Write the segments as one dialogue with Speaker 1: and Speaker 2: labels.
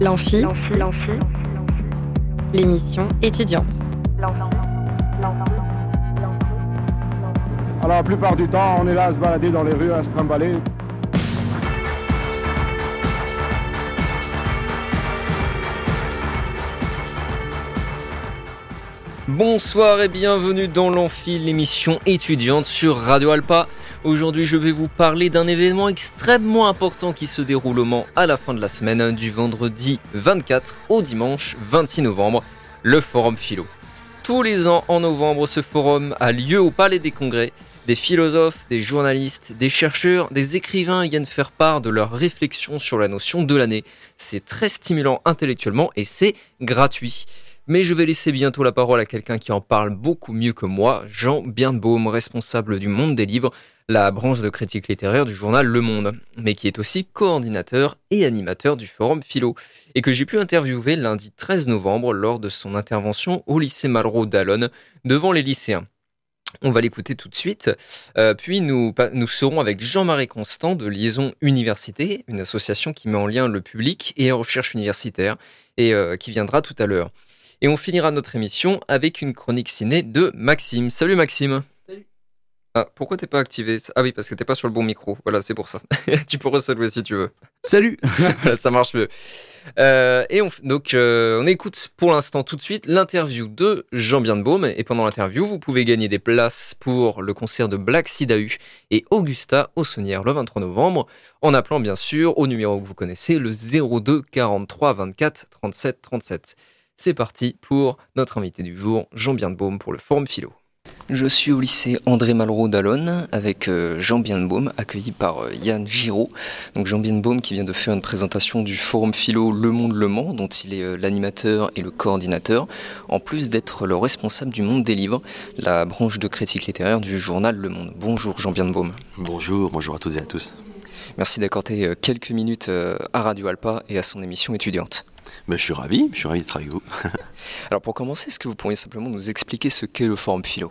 Speaker 1: L'amphi, l'émission étudiante.
Speaker 2: Alors la plupart du temps, on est là à se balader dans les rues, à se trimballer.
Speaker 3: Bonsoir et bienvenue dans l'Amphi, l'émission étudiante sur Radio Alpa. Aujourd'hui, je vais vous parler d'un événement extrêmement important qui se déroule au Mans à la fin de la semaine, du vendredi 24 au dimanche 26 novembre, le Forum Philo. Tous les ans en novembre, ce forum a lieu au Palais des Congrès. Des philosophes, des journalistes, des chercheurs, des écrivains viennent faire part de leurs réflexions sur la notion de l'année. C'est très stimulant intellectuellement et c'est gratuit. Mais je vais laisser bientôt la parole à quelqu'un qui en parle beaucoup mieux que moi, Jean Birnbaum, responsable du Monde des Livres, la branche de critique littéraire du journal Le Monde, mais qui est aussi coordinateur et animateur du Forum Philo, et que j'ai pu interviewer lundi 13 novembre lors de son intervention au lycée Malraux d'Alonne devant les lycéens. On va l'écouter tout de suite. Euh, puis nous, nous serons avec Jean-Marie Constant de Liaison Université, une association qui met en lien le public et la recherche universitaire, et euh, qui viendra tout à l'heure. Et on finira notre émission avec une chronique ciné de Maxime. Salut Maxime ah, Pourquoi t'es pas activé? Ah oui, parce que t'es pas sur le bon micro. Voilà, c'est pour ça. tu pourrais saluer si tu veux.
Speaker 4: Salut
Speaker 3: Ça marche mieux. Euh, et on, donc, euh, on écoute pour l'instant tout de suite l'interview de Jean Birnbaum. Et pendant l'interview, vous pouvez gagner des places pour le concert de Black Sidahu et Augusta au Saunière le 23 novembre, en appelant bien sûr au numéro que vous connaissez, le 02 43 24 37 37. C'est parti pour notre invité du jour, Jean Birnbaum pour le Forum Philo. Je suis au lycée André Malraux d'Alonne avec euh, Jean Birnbaum, accueilli par euh, Yann Giraud. Donc Jean Birnbaum qui vient de faire une présentation du Forum Philo Le Monde Le Mans, dont il est euh, l'animateur et le coordinateur, en plus d'être le responsable du Monde des Livres, la branche de critique littéraire du journal Le Monde. Bonjour Jean Birnbaum.
Speaker 5: Bonjour, bonjour à toutes et à tous.
Speaker 3: Merci d'accorder quelques minutes à Radio Alpa et à son émission étudiante.
Speaker 5: Ben, je suis ravi, je suis ravi d'être avec vous.
Speaker 3: Alors pour commencer, est-ce que vous pourriez simplement nous expliquer ce qu'est le Forum Philo?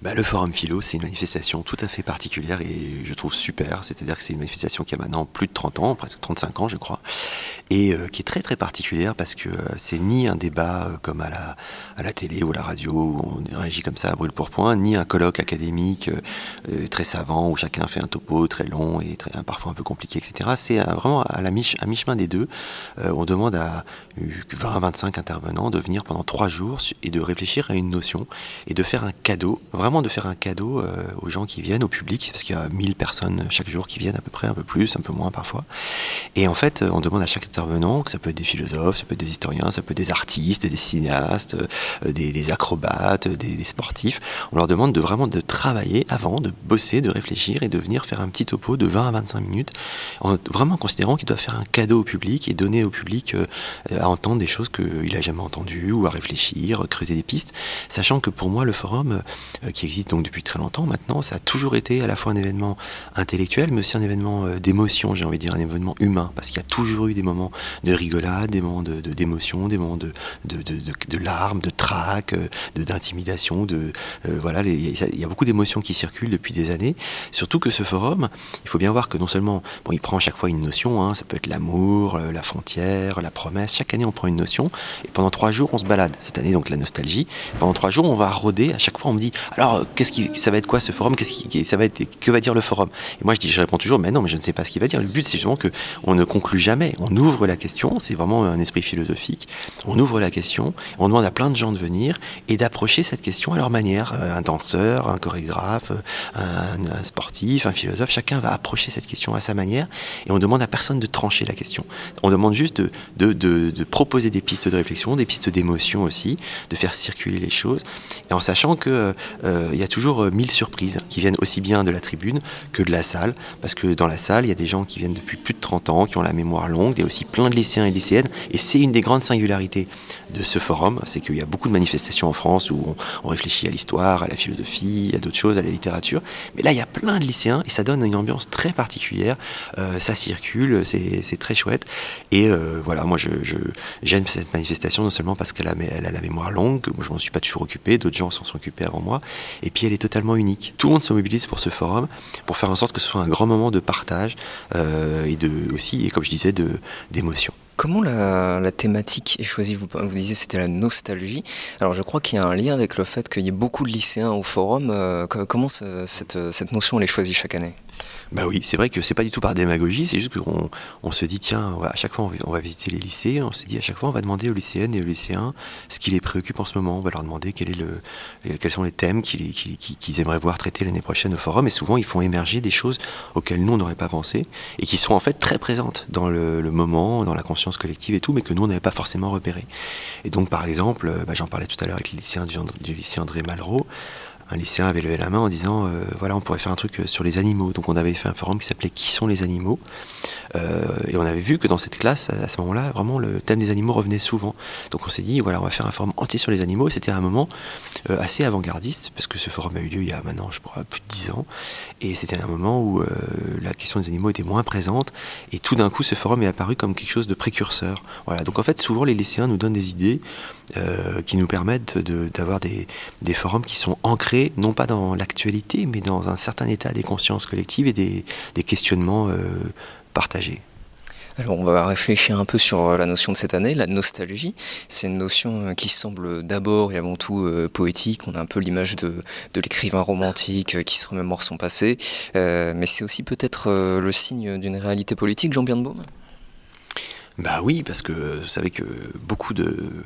Speaker 5: bah, le Forum Philo, c'est une manifestation tout à fait particulière et je trouve super. C'est-à-dire que c'est une manifestation qui a maintenant plus de 30 ans, presque 35 ans, je crois, et euh, qui est très très particulière parce que euh, c'est ni un débat euh, comme à la, à la télé ou à la radio où on réagit comme ça à brûle pour point, ni un colloque académique très savant où chacun fait un topo très long et parfois un peu compliqué, etc. C'est vraiment à, mi- à mi-chemin des deux. on demande à 20 à 25 intervenants de venir pendant trois jours et de réfléchir à une notion et de faire un cadeau, vraiment de faire un cadeau aux gens qui viennent, au public, parce qu'il y a 1000 personnes chaque jour qui viennent à peu près, un peu plus, un peu moins parfois. Et en fait, on demande à chaque intervenant, que ça peut être des philosophes, ça peut être des historiens, ça peut être des artistes, des cinéastes, euh, des, acrobates, des, sportifs, on leur demande de vraiment de travailler avant, de bosser, de réfléchir et de venir faire un petit topo de 20 à 25 minutes, en vraiment considérant qu'ils doivent faire un cadeau au public et donner au public euh, à entendre des choses qu'il n'a jamais entendues ou à réfléchir, creuser des pistes, sachant que pour moi le forum, euh, qui existe donc depuis très longtemps maintenant, ça a toujours été à la fois un événement intellectuel, mais aussi un événement d'émotion, j'ai envie de dire, un événement humain, parce qu'il y a toujours eu des moments de rigolade, des moments d'émotion, de, d'émotion, des moments de, de, de, de larmes, de trac, de d'intimidation, de euh, voilà, il y a beaucoup d'émotions qui circulent depuis des années. Surtout que ce forum, il faut bien voir que non seulement, bon, il prend à chaque fois une notion, hein, ça peut être l'amour, euh, la frontière, la promesse. Chaque année, on prend une notion et pendant trois jours, on se balade. Cette année, donc la nostalgie. Pendant trois jours, on va rôder. À chaque fois, on me dit, alors, qu'est-ce qui, ça va être quoi ce forum? Qu'est-ce qui, ça va être, que va dire le forum? Et moi, je dis, je réponds toujours, mais non, mais je ne sais pas ce qu'il va dire. Le but, c'est justement que on ne conclut jamais. On ouvre la question. C'est vraiment un esprit philosophique. On ouvre la question. On demande à plein de gens de venir et d'approcher cette question à leur manière. Un danseur, un chorégraphe, un, un, sportif, un philosophe, chacun va approcher cette question à sa manière et on demande à personne de trancher la question. On demande juste de, de, de, proposer des pistes de réflexion, des pistes d'émotion aussi, de faire circuler les choses et en sachant qu'il euh, y a toujours mille surprises qui viennent aussi bien de la tribune que de la salle parce que dans la salle, il y a des gens qui viennent depuis plus de 30 ans, qui ont la mémoire longue, il y a aussi plein de lycéens et lycéennes et c'est une des grandes singularités de ce forum, c'est qu'il y a beaucoup de manifestations en France où on, réfléchit à l'histoire, à la philosophie, à d'autres choses, à la littérature. Mais là, il y a plein de lycéens et ça donne une ambiance très particulière. Euh, ça circule, c'est très chouette. Et euh, voilà, moi, j'aime je, cette manifestation non seulement parce qu'elle a, la mémoire longue, moi, je m'en suis pas toujours occupé, d'autres gens s'en sont occupés avant moi, et puis elle est totalement unique. Tout le monde se mobilise pour ce forum, pour faire en sorte que ce soit un grand moment de partage euh, et de aussi, comme je disais, d'émotion.
Speaker 1: Comment la, thématique est choisie? Vous, vous disiez c'était la nostalgie. Alors je crois qu'il y a un lien avec le fait qu'il y ait beaucoup de lycéens au forum. comment cette, cette notion elle est choisie chaque année?
Speaker 5: Bah oui, c'est vrai que c'est pas du tout par démagogie, c'est juste qu'on on se dit, tiens, à chaque fois on va, visiter les lycées, on se dit à chaque fois on va demander aux lycéennes et aux lycéens ce qui les préoccupe en ce moment, on va leur demander quel est le, quels sont les thèmes qu'ils aimeraient voir traités l'année prochaine au forum, et souvent ils font émerger des choses auxquelles nous on n'aurait pas pensé, et qui sont en fait très présentes dans le, moment, dans la conscience collective et tout, mais que nous on n'avait pas forcément repéré. Et donc par exemple, bah, j'en parlais tout à l'heure avec les lycéens du, du lycée André Malraux, un lycéen avait levé la main en disant euh, voilà on pourrait faire un truc euh, sur les animaux donc on avait fait un forum qui s'appelait qui sont les animaux euh, et on avait vu que dans cette classe à, ce moment-là vraiment le thème des animaux revenait souvent. Donc on s'est dit voilà on va faire un forum entier sur les animaux. Et c'était un moment assez avant-gardiste parce que ce forum a eu lieu il y a maintenant je crois plus de dix ans et c'était un moment où la question des animaux était moins présente. Et tout d'un coup ce forum est apparu comme quelque chose de précurseur. Voilà. Donc en fait souvent les lycéens nous donnent des idées euh, qui nous permettent d'avoir des, des, forums qui sont ancrés, non pas dans l'actualité, mais dans un certain état des consciences collectives et des, des questionnements euh, partagés.
Speaker 1: Alors on va réfléchir un peu sur euh, la notion de cette année, la nostalgie. C'est une notion qui semble d'abord et avant tout poétique. On a un peu l'image de, de l'écrivain romantique qui se remémore son passé, mais c'est aussi peut-être le signe d'une réalité politique, Jean Birnbaum?
Speaker 5: Bah oui, parce que vous savez que beaucoup de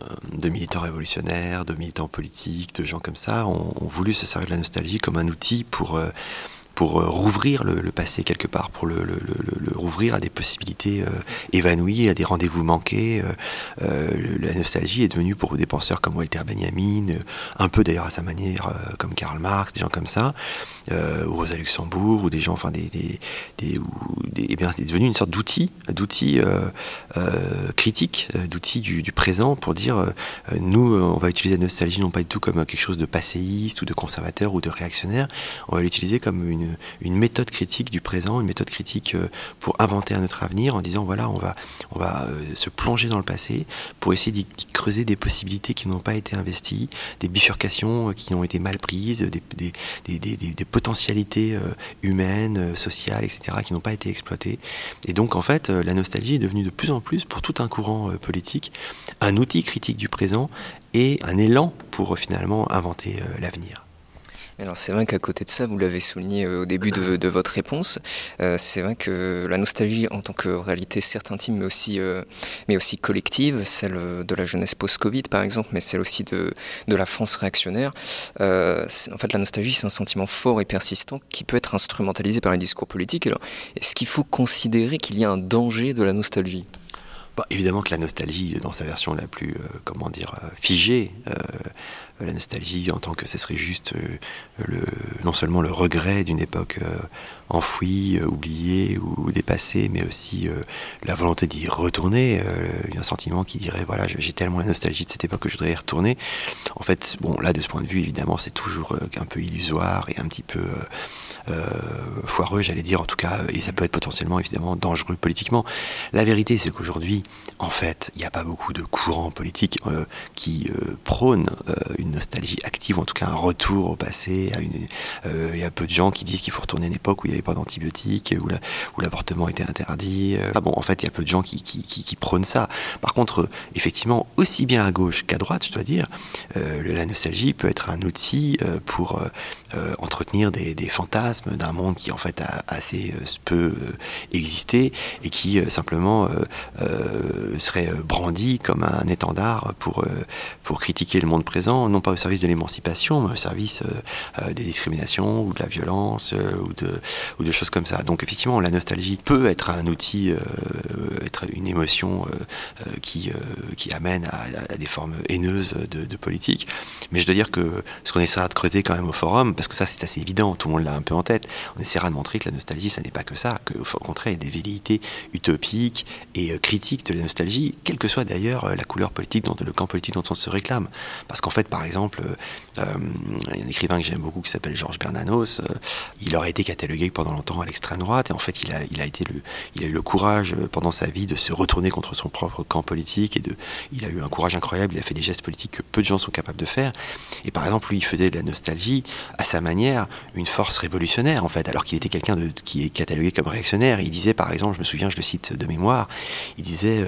Speaker 5: euh, de militants révolutionnaires, de militants politiques, de gens comme ça, ont, voulu se servir de la nostalgie comme un outil pour euh, pour euh, rouvrir le, passé quelque part, pour le, rouvrir à des possibilités euh, évanouies, à des rendez-vous manqués. Euh, la nostalgie est devenue pour des penseurs comme Walter Benjamin, un peu d'ailleurs à sa manière comme Karl Marx, des gens comme ça, ou Rosa Luxembourg, ou des gens, enfin des, des, des, eh bien, c'est devenu une sorte d'outil, d'outil critique, d'outil du, du, présent pour dire nous, on va utiliser la nostalgie non pas du tout comme quelque chose de passéiste ou de conservateur ou de réactionnaire, on va l'utiliser comme une une, méthode critique du présent, une méthode critique euh, pour inventer un autre avenir en disant voilà, on va, on va euh, se plonger dans le passé pour essayer d'y creuser des possibilités qui n'ont pas été investies, des bifurcations euh, qui ont été mal prises, des, des, potentialités humaines, sociales, etc., qui n'ont pas été exploitées. Et donc, en fait, la nostalgie est devenue de plus en plus, pour tout un courant politique, un outil critique du présent et un élan pour finalement inventer l'avenir.
Speaker 1: Alors c'est vrai qu'à côté de ça, vous l'avez souligné euh, au début de, votre réponse, euh, c'est vrai que la nostalgie en tant que réalité certes intime mais aussi, euh, mais aussi collective, celle de la jeunesse post-Covid par exemple, mais celle aussi de, de la France réactionnaire, en fait la nostalgie c'est un sentiment fort et persistant qui peut être instrumentalisé par les discours politiques. Est-ce qu'il faut considérer qu'il y a un danger de la nostalgie?
Speaker 5: Bah, évidemment que la nostalgie, dans sa version la plus, comment dire, figée, la nostalgie en tant que ce serait juste euh, le, non seulement le regret d'une époque euh, enfouie, euh, oubliée ou dépassée, mais aussi la volonté d'y retourner, un sentiment qui dirait voilà j'ai tellement la nostalgie de cette époque que je voudrais y retourner. En fait, bon là de ce point de vue évidemment c'est toujours un peu illusoire et un petit peu foireux, j'allais dire en tout cas, et ça peut être potentiellement évidemment dangereux politiquement. La vérité c'est qu'aujourd'hui, en fait, il n'y a pas beaucoup de courants politiques qui prônent une nostalgie active, en tout cas un retour au passé. Euh, il y a peu de gens qui disent qu'il faut retourner à une époque où il n'y avait pas d'antibiotiques, où l'avortement était interdit. ah bon, en fait, il y a peu de gens qui, prônent ça. Par contre, effectivement, aussi bien à gauche qu'à droite, je dois dire, la nostalgie peut être un outil pour entretenir des, fantasmes d'un monde qui, en fait, a assez peu existé et qui simplement serait brandi comme un étendard pour, pour critiquer le monde présent, non pas au service de l'émancipation, mais au service euh, euh, des discriminations ou de la violence euh, ou, de, choses comme ça. Donc effectivement, la nostalgie peut être un outil, être une émotion qui, qui amène à, des formes haineuses de, politique. Mais je dois dire que ce qu'on essaiera de creuser quand même au forum, parce que ça c'est assez évident, tout le monde l'a un peu en tête, on essaiera de montrer que la nostalgie, ça n'est pas que ça, qu'au contraire, il y a des velléités utopiques et critiques de la nostalgie, quelle que soit d'ailleurs la couleur politique, dont, le camp politique dont on se réclame. Parce qu'en fait, par par exemple, il y a un écrivain que j'aime beaucoup qui s'appelle Georges Bernanos. il aurait été catalogué pendant longtemps à l'extrême droite et en fait il a, il a, été le, il a eu le courage pendant sa vie de se retourner contre son propre camp politique et de, il a eu un courage incroyable. Il a fait des gestes politiques que peu de gens sont capables de faire. Et par exemple, lui, il faisait de la nostalgie à sa manière une force révolutionnaire en fait, alors qu'il était quelqu'un qui est catalogué comme réactionnaire. Il disait par exemple, je me souviens, je le cite de mémoire, il disait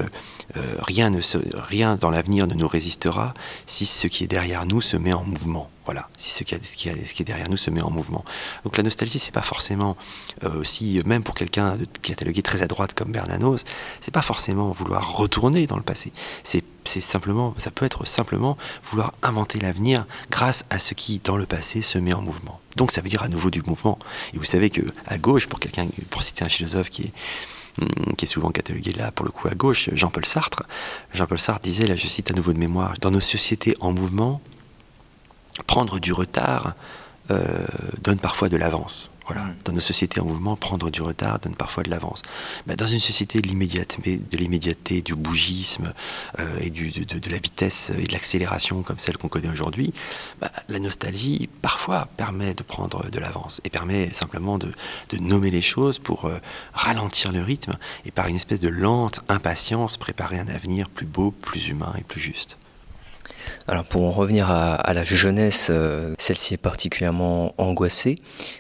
Speaker 5: euh, rien, ne rien dans l'avenir ne nous résistera si ce qui est derrière nous se met en mouvement. Voilà, si ce qui, est derrière nous se met en mouvement. Donc la nostalgie, c'est pas forcément euh, aussi, même pour quelqu'un catalogué très à droite comme Bernanos, c'est pas forcément vouloir retourner dans le passé. C'est simplement, ça peut être simplement vouloir inventer l'avenir grâce à ce qui, dans le passé, se met en mouvement. Donc ça veut dire à nouveau du mouvement. Et vous savez que à gauche, pour quelqu'un, pour citer un philosophe qui est hum, qui est souvent catalogué là pour le coup à gauche, Jean-Paul Sartre. Jean-Paul Sartre disait, là je cite à nouveau de mémoire, dans nos sociétés en mouvement, prendre du retard euh, donne parfois de l'avance. Voilà. Mm. Dans nos sociétés en mouvement, prendre du retard donne parfois de l'avance. Mais dans une société de l'immédiateté, du bougisme euh, et du, de, la vitesse et de l'accélération comme celle qu'on connaît aujourd'hui, bah, la nostalgie parfois permet de prendre de l'avance et permet simplement de, nommer les choses pour euh, ralentir le rythme et par une espèce de lente impatience préparer un avenir plus beau, plus humain et plus juste.
Speaker 1: Alors pour en revenir à, la jeunesse, euh, celle-ci est particulièrement angoissée.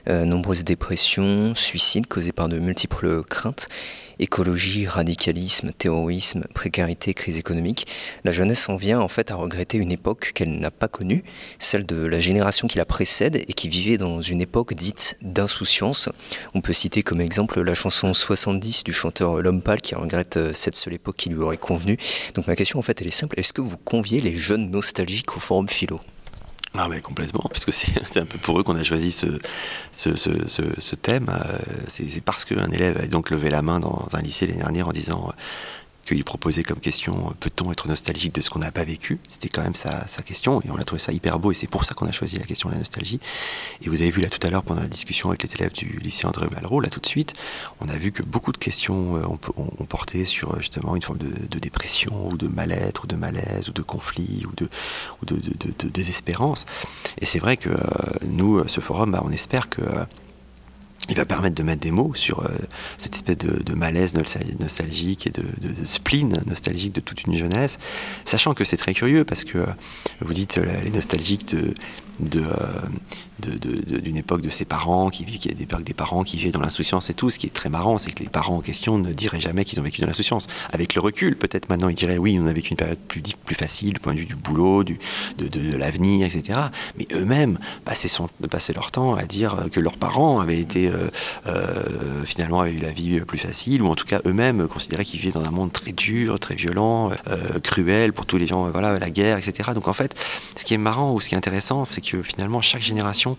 Speaker 1: Euh, nombreuses dépressions, suicides causés par de multiples craintes écologie, radicalisme, terrorisme, précarité, crise économique, la jeunesse en vient en fait à regretter une époque qu'elle n'a pas connue, celle de la génération qui la précède et qui vivait dans une époque dite d'insouciance. On peut citer comme exemple la chanson 70 du chanteur L'Homme Pâle qui regrette euh, cette seule époque qui lui aurait convenu. Donc ma question en fait elle est simple, est-ce que vous conviez les jeunes nostalgiques au forum philo?
Speaker 5: Ah mais complètement, puisque c'est un peu pour eux qu'on a choisi ce, ce thème. Euh, c'est parce qu'un élève a donc levé la main dans un lycée l'année dernière en disant qu'il proposait comme question euh, peut-on être nostalgique de ce qu'on n'a pas vécu? C'était quand même sa, question et on a trouvé ça hyper beau et c'est pour ça qu'on a choisi la question de la nostalgie. Et vous avez vu là tout à l'heure pendant la discussion avec les élèves du lycée André Malraux, là tout de suite, on a vu que beaucoup de questions euh, ont, porté sur euh, justement une forme de, dépression ou de mal-être ou de malaise ou de conflit ou de, ou de, désespérance. Et c'est vrai que nous, ce forum, bah, on espère que il va permettre de mettre des mots sur euh, cette espèce de, malaise nostalgique et de, spleen nostalgique de toute une jeunesse, sachant que c'est très curieux parce que vous dites euh, les nostalgiques de, euh, d'une époque de ses parents, qui vit, qui des, des parents qui vivaient dans l'insouciance et tout. Ce qui est très marrant, c'est que les parents en question ne diraient jamais qu'ils ont vécu dans l'insouciance. Avec le recul, peut-être maintenant ils diraient oui, on a vécu une période plus, plus facile du point de vue du boulot, du, de, l'avenir, etc. Mais eux-mêmes passaient, passaient leur temps à dire que leurs parents avaient été euh, euh, finalement avaient eu la vie plus facile, ou en tout cas eux-mêmes considéraient qu'ils vivaient dans un monde très dur, très violent, cruel pour tous les gens, voilà, la guerre, etc. Donc en fait, ce qui est marrant ou ce qui est intéressant, c'est que finalement chaque génération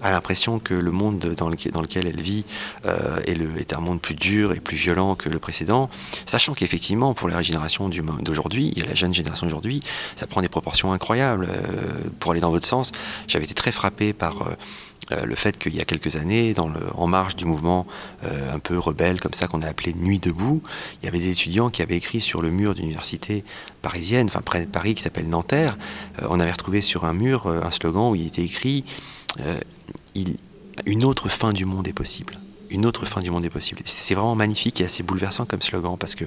Speaker 5: a l'impression que le monde dans, lequel, elle vit euh, est, un monde plus dur et plus violent que le précédent, sachant qu'effectivement pour la génération d'aujourd'hui, la jeune génération d'aujourd'hui, ça prend des proportions incroyables. Euh, pour aller dans votre sens, j'avais été très frappé par euh, le fait qu'il y a quelques années, en marge du mouvement un peu rebelle comme ça qu'on a appelé Nuit debout, il y avait des étudiants qui avaient écrit sur le mur d'une université parisienne, enfin près de Paris, qui s'appelle Nanterre. On avait retrouvé sur un mur un slogan où il était écrit il, Une autre fin du monde est possible une autre fin du monde est possible. C'est vraiment magnifique et assez bouleversant comme slogan parce que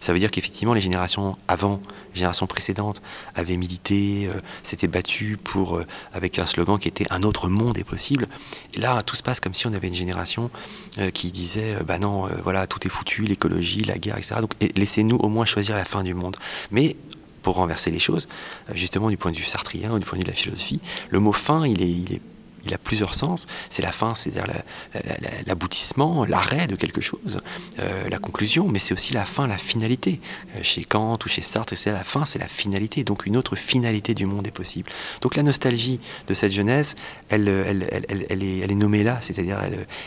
Speaker 5: ça veut dire qu'effectivement les générations avant, les générations précédentes avaient milité, euh, s'étaient battues pour, euh, avec un slogan qui était un autre monde est possible. Et là, tout se passe comme si on avait une génération euh, qui disait bah non, voilà, tout est foutu, l'écologie, la guerre, etc. Donc laissez-nous au moins choisir la fin du monde. Mais pour renverser les choses, justement du point de vue sartrien du point de vue de la philosophie, le mot fin, il est il a plusieurs sens. C'est la fin, c'est-à-dire l'aboutissement, l'arrêt de quelque chose, euh, la conclusion, mais c'est aussi la fin, la finalité. Euh, chez Kant ou chez Sartre, c'est la fin, c'est la finalité. Donc une autre finalité du monde est possible. Donc la nostalgie de cette jeunesse, elle, elle est, nommée là, c'est-à-dire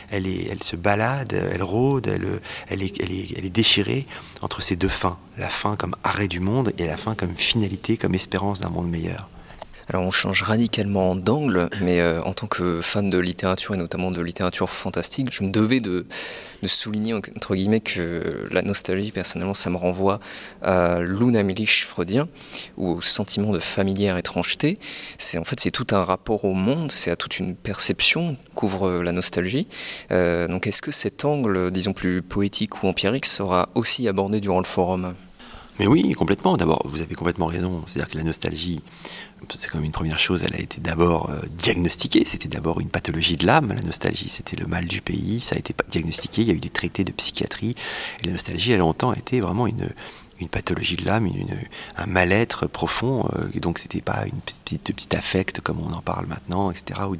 Speaker 5: elle, se balade, elle rôde, elle, est, est déchirée entre ces deux fins. La fin comme arrêt du monde et la fin comme finalité, comme espérance d'un monde meilleur.
Speaker 1: Alors on change radicalement d'angle, mais euh, en tant que fan de littérature et notamment de littérature fantastique, je me devais de, souligner entre guillemets que la nostalgie, personnellement, ça me renvoie à l'unamilich freudien ou au sentiment de familière étrangeté. C'est en fait c'est tout un rapport au monde, c'est à toute une perception qu'ouvre la nostalgie. Euh, donc est-ce que cet angle, disons plus poétique ou empirique, sera aussi abordé durant le forum?
Speaker 5: Mais oui, complètement. D'abord, vous avez complètement raison. C'est-à-dire que la nostalgie, c'est comme une première chose, elle a été d'abord euh, diagnostiquée. C'était d'abord une pathologie de l'âme, la nostalgie. C'était le mal du pays. Ça a été diagnostiqué. Il y a eu des traités de psychiatrie. La nostalgie, elle a longtemps été vraiment une, une pathologie de l'âme, un mal-être profond. Euh, et donc c'était pas une petite, petite affect comme on en parle maintenant, etc. ou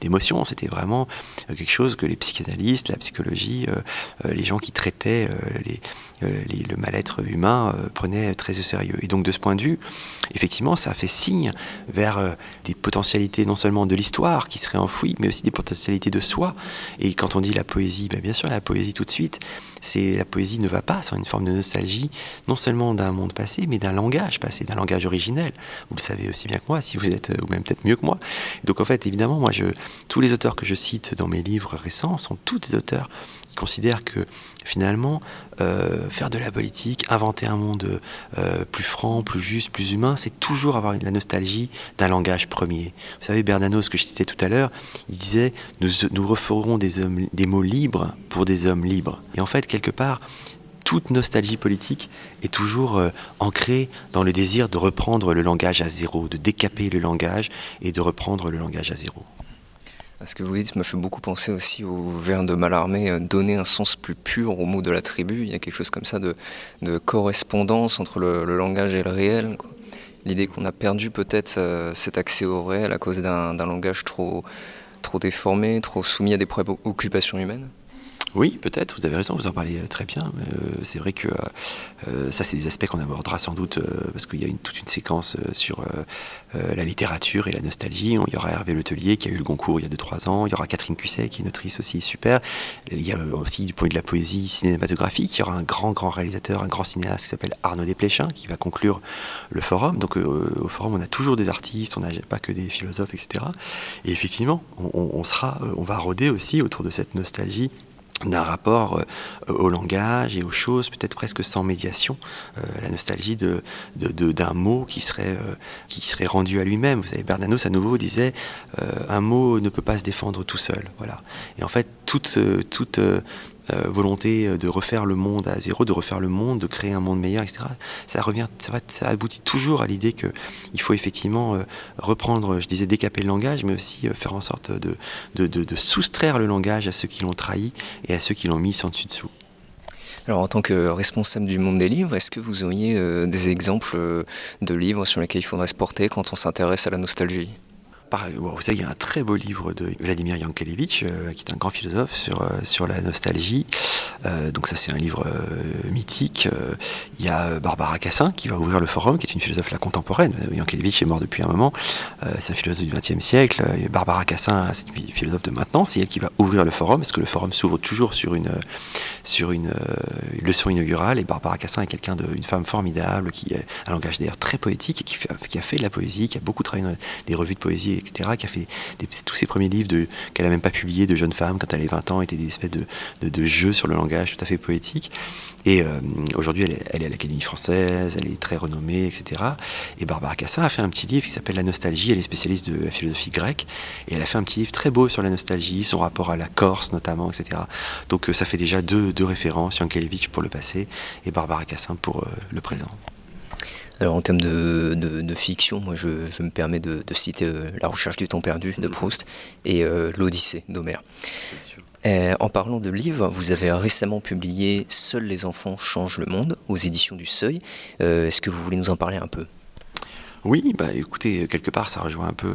Speaker 5: d'émotion. C'était vraiment euh, quelque chose que les psychanalystes, la psychologie, euh, les gens qui traitaient les, le mal-être humain prenaient très au sérieux. Et donc de ce point de vue, effectivement, ça fait signe vers des potentialités non seulement de l'histoire qui seraient enfouies, mais aussi des potentialités de soi. Et quand on dit la poésie, ben bien sûr la poésie tout de suite, c'est la poésie ne va pas sans une forme de nostalgie, non seulement d'un monde passé, mais d'un langage passé, d'un langage originel. Vous le savez aussi bien que moi, si vous êtes, ou même peut-être mieux que moi. Donc en fait, évidemment, moi, je, tous les auteurs que je cite dans mes livres récents sont tous des auteurs considère que finalement, euh, faire de la politique, inventer un monde euh, plus franc, plus juste, plus humain, c'est toujours avoir la nostalgie d'un langage premier. Vous savez, Bernanos, que je citais tout à l'heure, il disait nous, nous referons des mots libres pour des hommes libres. Et en fait, quelque part, toute nostalgie politique est toujours euh, ancrée dans le désir de reprendre le langage à zéro, de décaper le langage et de reprendre le langage à zéro.
Speaker 1: Ce que vous dites me fait beaucoup penser aussi au vers de Malarmé, euh, donner un sens plus pur au mot de la tribu. Il y a quelque chose comme ça de, correspondance entre le, langage et le réel. L'idée qu'on a perdu peut-être euh, cet accès au réel à cause d'un langage trop, trop déformé, trop soumis à des préoccupations humaines.
Speaker 5: Oui, peut-être, vous avez raison, vous en parlez euh, très bien. Euh, c'est vrai que euh, ça, c'est des aspects qu'on abordera sans doute, parce qu'il y a une, toute une séquence sur la littérature et la nostalgie. Il y aura Hervé Letelier qui a eu le concours il y a 2-3 ans. Il y aura Catherine Cusset qui est une autrice aussi super. Il y a aussi du point de la poésie cinématographique. Il y aura un grand, grand réalisateur, un grand cinéaste qui s'appelle Arnaud Desplechin qui va conclure le forum. Donc au forum, on a toujours des artistes, on n'a pas que des philosophes, etc. Et effectivement, on, sera, on va rôder aussi autour de cette nostalgie d'un rapport euh, au langage et aux choses, peut-être presque sans médiation, euh, la nostalgie de, d'un mot qui serait, euh, qui serait rendu à lui-même. Vous savez, Bernanos à nouveau disait un mot ne peut pas se défendre tout seul. Voilà. Et en fait, toute, euh, volonté euh, de refaire le monde à zéro, de refaire le monde, de créer un monde meilleur, etc. Ça revient, ça, ça aboutit toujours à l'idée qu'il faut effectivement euh, reprendre, je disais, décaper le langage, mais aussi faire en sorte de, de, de, soustraire le langage à ceux qui l'ont trahi et à ceux qui l'ont mis sans dessus dessous.
Speaker 1: Alors en tant que responsable du monde des livres, est-ce que vous auriez des exemples de livres sur lesquels il faudrait se porter quand on s'intéresse à la nostalgie?
Speaker 5: Vous savez, il y a un très beau livre de Vladimir Yankelevitch, euh, qui est un grand philosophe sur, euh, sur la nostalgie. Euh, donc ça, c'est un livre mythique. il y a Barbara Cassin qui va ouvrir le forum, qui est une philosophe la contemporaine. Yankelevitch est mort depuis un moment. c'est un philosophe du XXe siècle. Barbara Cassin, c'est une philosophe de maintenant. C'est elle qui va ouvrir le forum, parce que le forum s'ouvre toujours sur une, sur une, leçon inaugurale. Et Barbara Cassin est quelqu'un d'une femme formidable, qui a un langage d'ailleurs très poétique, et qui a fait de la poésie, qui a beaucoup travaillé dans des revues de poésie etc., qui a fait tous ses premiers livres qu'elle n'a même pas publiés de jeune femme quand elle avait 20 ans, étaient des espèces de, jeux sur le langage tout à fait poétique. Et euh, aujourd'hui, elle, est à l'Académie française, elle est très renommée, etc. Et Barbara Cassin a fait un petit livre qui s'appelle La nostalgie. Elle est spécialiste de la philosophie grecque. Et elle a fait un petit livre très beau sur la nostalgie, son rapport à la Corse notamment, etc. Donc euh, ça fait déjà deux, deux références, Yankelevitch pour le passé et Barbara Cassin pour euh, le présent.
Speaker 1: Alors en termes de, fiction, moi je, me permets de, citer euh, La recherche du temps perdu de Proust et euh, L'Odyssée d'Homère. Euh, en parlant de livres, vous avez récemment publié Seuls les enfants changent le monde aux éditions du Seuil. Est-ce que vous voulez nous en parler un peu?
Speaker 5: Oui, bah écoutez, quelque part ça rejoint un peu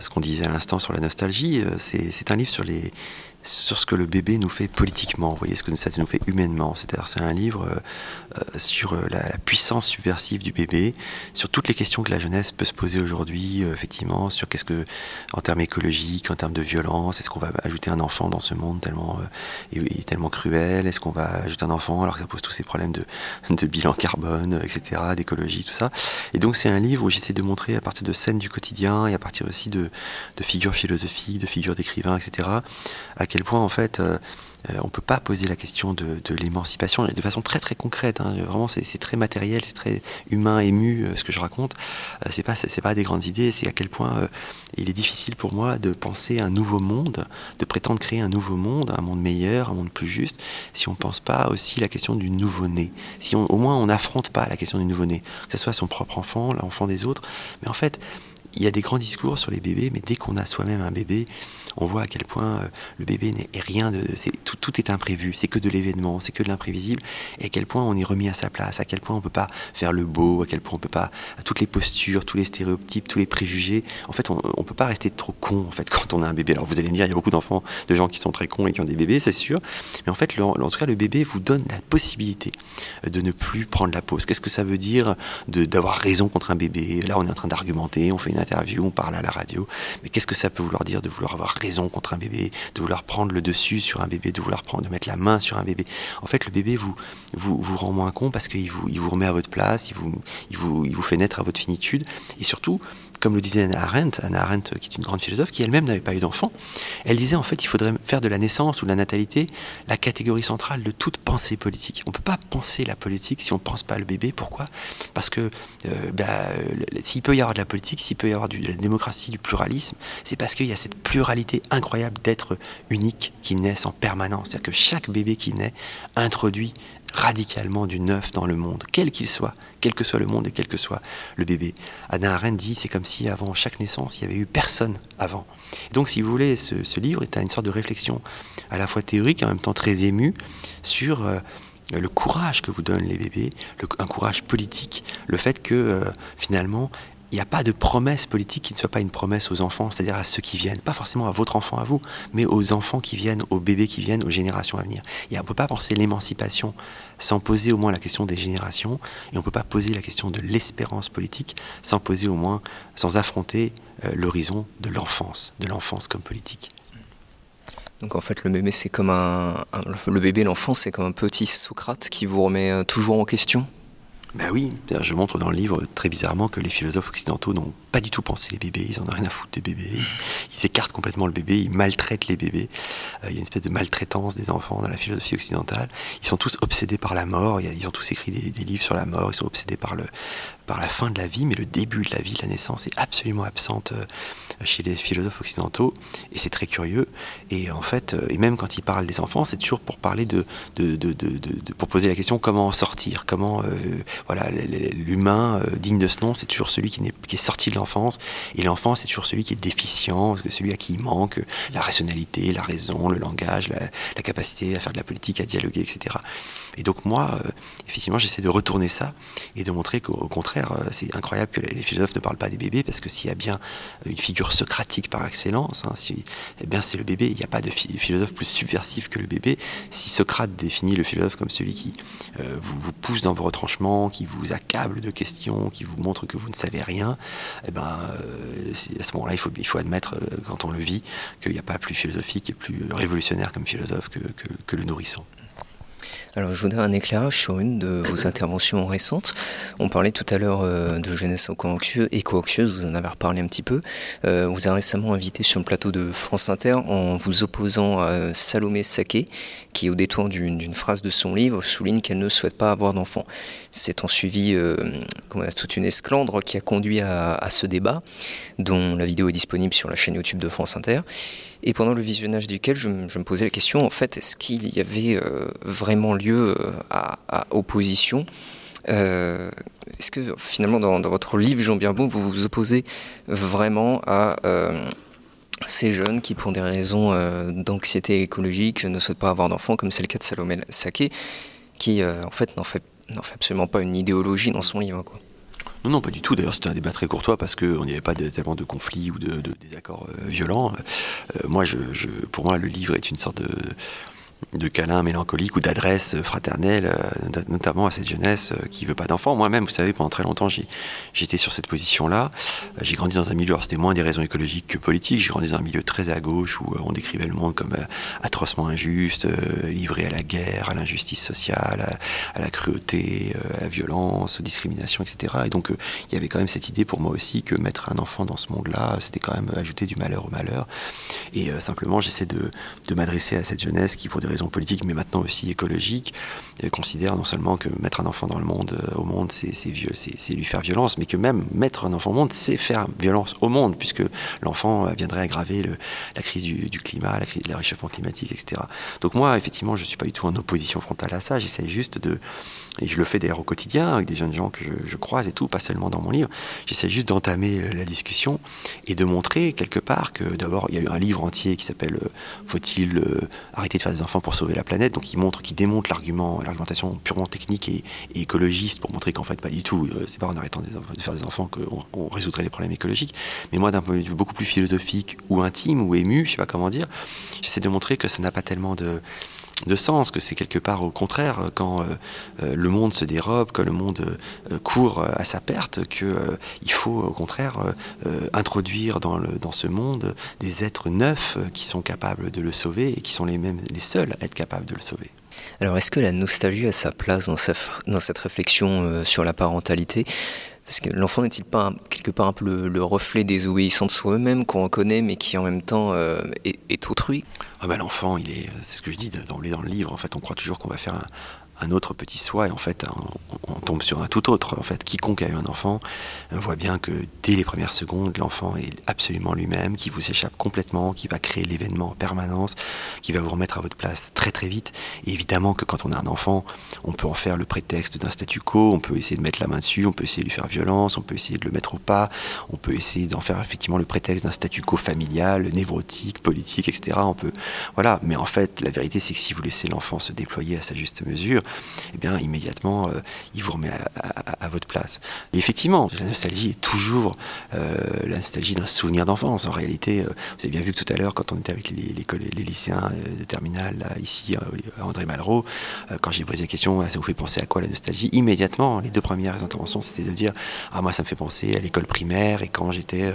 Speaker 5: ce qu'on disait à l'instant sur la nostalgie. C'est un livre sur les, sur ce que le bébé nous fait politiquement, vous voyez ce que ça nous fait humainement. C'est-à-dire c'est un livre euh, euh, sur euh, la, puissance subversive du bébé, sur toutes les questions que la jeunesse peut se poser aujourd'hui, effectivement, sur qu'est-ce que, en termes écologiques, en termes de violence, est-ce qu'on va ajouter un enfant dans ce monde tellement, tellement cruel, est-ce qu'on va ajouter un enfant alors que ça pose tous ces problèmes de, bilan carbone, etc., d'écologie, tout ça. Et donc c'est un livre où j'essaie de montrer à partir de scènes du quotidien et à partir aussi de, figures philosophiques, de figures d'écrivains, etc., quel point en fait euh, euh, on ne peut pas poser la question de, l'émancipation de façon très très concrète. Hein. Vraiment, c'est très matériel, c'est très humain, ému euh, ce que je raconte. c'est pas c'est pas des grandes idées. C'est à quel point il est difficile pour moi de penser un nouveau monde, de prétendre créer un nouveau monde, un monde meilleur, un monde plus juste, si on ne pense pas aussi la question du nouveau-né. Si au moins on n'affronte pas la question du nouveau-né, que ce soit son propre enfant, l'enfant des autres. Mais en fait, il y a des grands discours sur les bébés, mais dès qu'on a soi-même un bébé, on voit à quel point euh, le bébé n'est rien de. tout, tout, est imprévu, c'est que de l'événement, c'est que de l'imprévisible, et à quel point on est remis à sa place, à quel point on ne peut pas faire le beau, à quel point on peut pas. toutes les postures, tous les stéréotypes, tous les préjugés. En fait, on ne peut pas rester trop con en fait, quand on a un bébé. Alors vous allez me dire, il y a beaucoup d'enfants, de gens qui sont très cons et qui ont des bébés, c'est sûr, mais en fait, en tout cas, le bébé vous donne la possibilité de ne plus prendre la pause. Qu'est-ce que ça veut dire d'avoir raison contre un bébé? Là, on est en train d'argumenter, on fait une interview, on parle à la radio, mais qu'est-ce que ça peut vouloir dire de vouloir avoir raison contre un bébé, de vouloir prendre le dessus sur un bébé, de vouloir prendre, de mettre la main sur un bébé. En fait, le bébé vous, vous, vous rend moins con parce qu'il vous, il vous remet à votre place, il vous, il, vous, il vous fait naître à votre finitude. Et surtout, comme le disait Anna Arendt, Anna Arendt qui est une grande philosophe, qui elle-même n'avait pas eu d'enfant, elle disait en fait il faudrait faire de la naissance ou de la natalité la catégorie centrale de toute pensée politique. On ne peut pas penser la politique si on ne pense pas le bébé. Pourquoi? Parce que euh, bah, s'il peut y avoir de la politique, s'il peut y avoir de la démocratie, du pluralisme, c'est parce qu'il y a cette pluralité incroyable d'êtres uniques qui naissent en permanence. C'est-à-dire que chaque bébé qui naît introduit radicalement du neuf dans le monde, quel qu'il soit, quel que soit le monde et quel que soit le bébé. Anna Arendt dit c'est comme si avant chaque naissance, il n'y avait eu personne avant. donc, si vous voulez, ce, livre est une sorte de réflexion à la fois théorique et en même temps très émue sur euh, le courage que vous donnent les bébés, un courage politique, le fait que euh, finalement, il n'y a pas de promesse politique qui ne soit pas une promesse aux enfants, c'est-à-dire à ceux qui viennent, pas forcément à votre enfant à vous, mais aux enfants qui viennent, aux bébés qui viennent, aux générations à venir. Et on ne peut pas penser l'émancipation sans poser au moins la question des générations, et on ne peut pas poser la question de l'espérance politique sans poser au moins, sans affronter euh, l'horizon de l'enfance, de l'enfance comme politique.
Speaker 1: Donc en fait, le bébé, c'est le bébé, l'enfant, c'est comme un petit Socrate qui vous remet euh, toujours en question?
Speaker 5: Ben oui, je montre dans le livre très bizarrement que les philosophes occidentaux n'ont pas du tout pensé les bébés, ils en ont rien à foutre des bébés, ils, écartent complètement le bébé, ils maltraitent les bébés. Euh, il y a une espèce de maltraitance des enfants dans la philosophie occidentale. Ils sont tous obsédés par la mort, ils ont tous écrit des, livres sur la mort, ils sont obsédés par le, par la fin de la vie, mais le début de la vie, la naissance est absolument absente euh, chez les philosophes occidentaux, et c'est très curieux. Et en fait, euh, et même quand ils parlent des enfants, c'est toujours pour parler de, pour poser la question comment en sortir, comment, voilà, l'humain digne de ce nom, c'est toujours celui qui, est, qui sorti de l'enfance, et l'enfant, c'est toujours celui qui est déficient, celui à qui il manque la rationalité, la raison, le langage, la, capacité à faire de la politique, à dialoguer, etc. Et donc moi, effectivement, j'essaie de retourner ça et de montrer qu'au contraire euh, c'est incroyable que les philosophes ne parlent pas des bébés, parce que s'il y a bien une figure socratique par excellence, hein, eh bien c'est le bébé. Il n'y a pas de philosophe plus subversif que le bébé. Si Socrate définit le philosophe comme celui qui euh, vous, pousse dans vos retranchements, qui vous accable de questions, qui vous montre que vous ne savez rien, eh ben, euh, à ce moment-là, il faut, il faut admettre, quand on le vit, qu'il n'y a pas plus philosophique et plus révolutionnaire comme philosophe que le nourrisson.
Speaker 1: Alors je voudrais un éclairage sur une de vos interventions récentes. On parlait tout à l'heure euh, de jeunesse éco-anxieuse, vous en avez reparlé un petit peu. Euh, vous avez récemment invité sur le plateau de France Inter en vous opposant à Salomé Saké, qui au détour d'une phrase de son livre souligne qu'elle ne souhaite pas avoir d'enfant. C'est en suivi euh, toute une esclandre qui a conduit à, à ce débat, dont la vidéo est disponible sur la chaîne YouTube de France Inter et pendant le visionnage duquel je, me posais la question, en fait, est-ce qu'il y avait euh, vraiment lieu euh, à, opposition euh, Est-ce que finalement, dans, votre livre, Jean Birbeau, vous vous opposez vraiment à ces jeunes qui, pour des raisons d'anxiété écologique, ne souhaitent pas avoir d'enfants, comme c'est le cas de Salomé Saké, qui, en fait, n'en fait, absolument pas une idéologie dans son livre quoi?
Speaker 5: Non, non, pas du tout. D'ailleurs, c'était un débat très courtois parce qu'il n'y avait pas tellement de conflits ou de, désaccords violents. moi, je, pour moi, le livre est une sorte de de câlins mélancoliques ou d'adresses fraternelles, euh, notamment à cette jeunesse euh, qui veut pas d'enfants. Moi-même, vous savez, pendant très longtemps, j'étais sur cette position-là. Euh, j'ai grandi dans un milieu, alors c'était moins des raisons écologiques que politiques, j'ai grandi dans un milieu très à gauche où on décrivait le monde comme atrocement injuste, livré à la guerre, à l'injustice sociale, à, la cruauté, à la violence, aux discriminations, etc. Et donc, il y avait quand même cette idée pour moi aussi que mettre un enfant dans ce monde-là, c'était quand même ajouter du malheur au malheur. Et simplement, j'essaie de, m'adresser à cette jeunesse qui, pour des raisons politiques, mais maintenant aussi écologiques, considère non seulement que mettre un enfant dans le monde, euh, au monde, c'est lui faire violence, mais que même mettre un enfant au monde, c'est faire violence au monde, puisque l'enfant euh, viendrait aggraver la crise du, climat, la crise de réchauffement climatique, etc. Donc moi, effectivement, je ne suis pas du tout en opposition frontale à ça. J'essaie juste de, et je le fais d'ailleurs au quotidien avec des jeunes gens que je, croise et tout, pas seulement dans mon livre. J'essaie juste d'entamer la discussion et de montrer quelque part que d'abord il y a eu un livre entier qui s'appelle euh, Faut-il arrêter de faire des enfants pour sauver la planète Donc il montre, qui démontre l'argument l'argumentation purement technique et, écologiste pour montrer qu'en fait pas du tout, euh, c'est pas en arrêtant de faire des enfants qu'on on résoudrait les problèmes écologiques. Mais moi d'un point de vue beaucoup plus philosophique ou intime ou ému, je sais pas comment dire, j'essaie de montrer que ça n'a pas tellement de de sens, que c'est quelque part au contraire quand euh, euh, le monde se dérobe, que le monde court à sa perte, qu'il il faut au contraire introduire dans, ce monde des êtres neufs qui sont capables de le sauver et qui sont les mêmes les seuls à être capables de le sauver.
Speaker 1: Alors est-ce que la nostalgie a sa place dans, cette réflexion euh, sur la parentalité? Parce que l'enfant n'est-il pas quelque part un peu le, reflet des obéissants de soi-même qu'on reconnaît, mais qui en même temps euh, est, autrui?
Speaker 5: Ah bah, L'enfant, il est, c'est ce que je dis d'emblée dans le livre, en fait, on croit toujours qu'on va faire un, un autre petit soi et en fait on, tombe sur un tout autre. En fait, quiconque a eu un enfant voit bien que dès les premières secondes, l'enfant est absolument lui-même, qui vous échappe complètement, qui va créer l'événement en permanence, qui va vous remettre à votre place très très vite. Et évidemment que quand on a un enfant, on peut en faire le prétexte d'un statu quo, on peut essayer de mettre la main dessus, on peut essayer de lui faire violence, on peut essayer de le mettre au pas, on peut essayer d'en faire effectivement le prétexte d'un statu quo familial, névrotique, politique, etc. On peut, voilà. Mais en fait, la vérité, c'est que si vous laissez l'enfant se déployer à sa juste mesure, eh bien immédiatement, euh, il vous remet à, votre place. Et effectivement, la nostalgie est toujours euh, la nostalgie d'un souvenir d'enfance. En réalité, euh, vous avez bien vu que tout à l'heure, quand on était avec les, les, lycéens de terminale, ici, à André Malraux, quand j'ai posé la question, ça vous fait penser à quoi la nostalgie? Immédiatement, les deux premières interventions, c'était de dire, ah moi, ça me fait penser à l'école primaire et quand j'étais,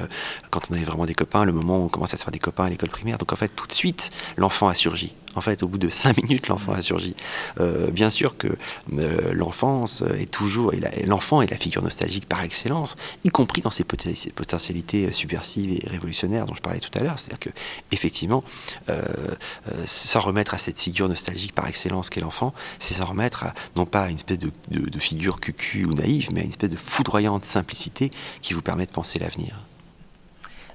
Speaker 5: quand on avait vraiment des copains, le moment où on commence à se faire des copains à l'école primaire. Donc en fait, tout de suite, l'enfant a surgi. En fait, au bout de cinq minutes, l'enfant a surgi. Euh, bien sûr que euh, l'enfance est toujours, l'enfant est la figure nostalgique par excellence, y compris dans ses potentialités subversives et révolutionnaires dont je parlais tout à l'heure. C'est-à-dire que, effectivement, euh, s'en remettre à cette figure nostalgique par excellence qu'est l'enfant, c'est s'en remettre non pas à une espèce de, de figure cucu ou naïve, mais à une espèce de foudroyante simplicité qui vous permet de penser l'avenir.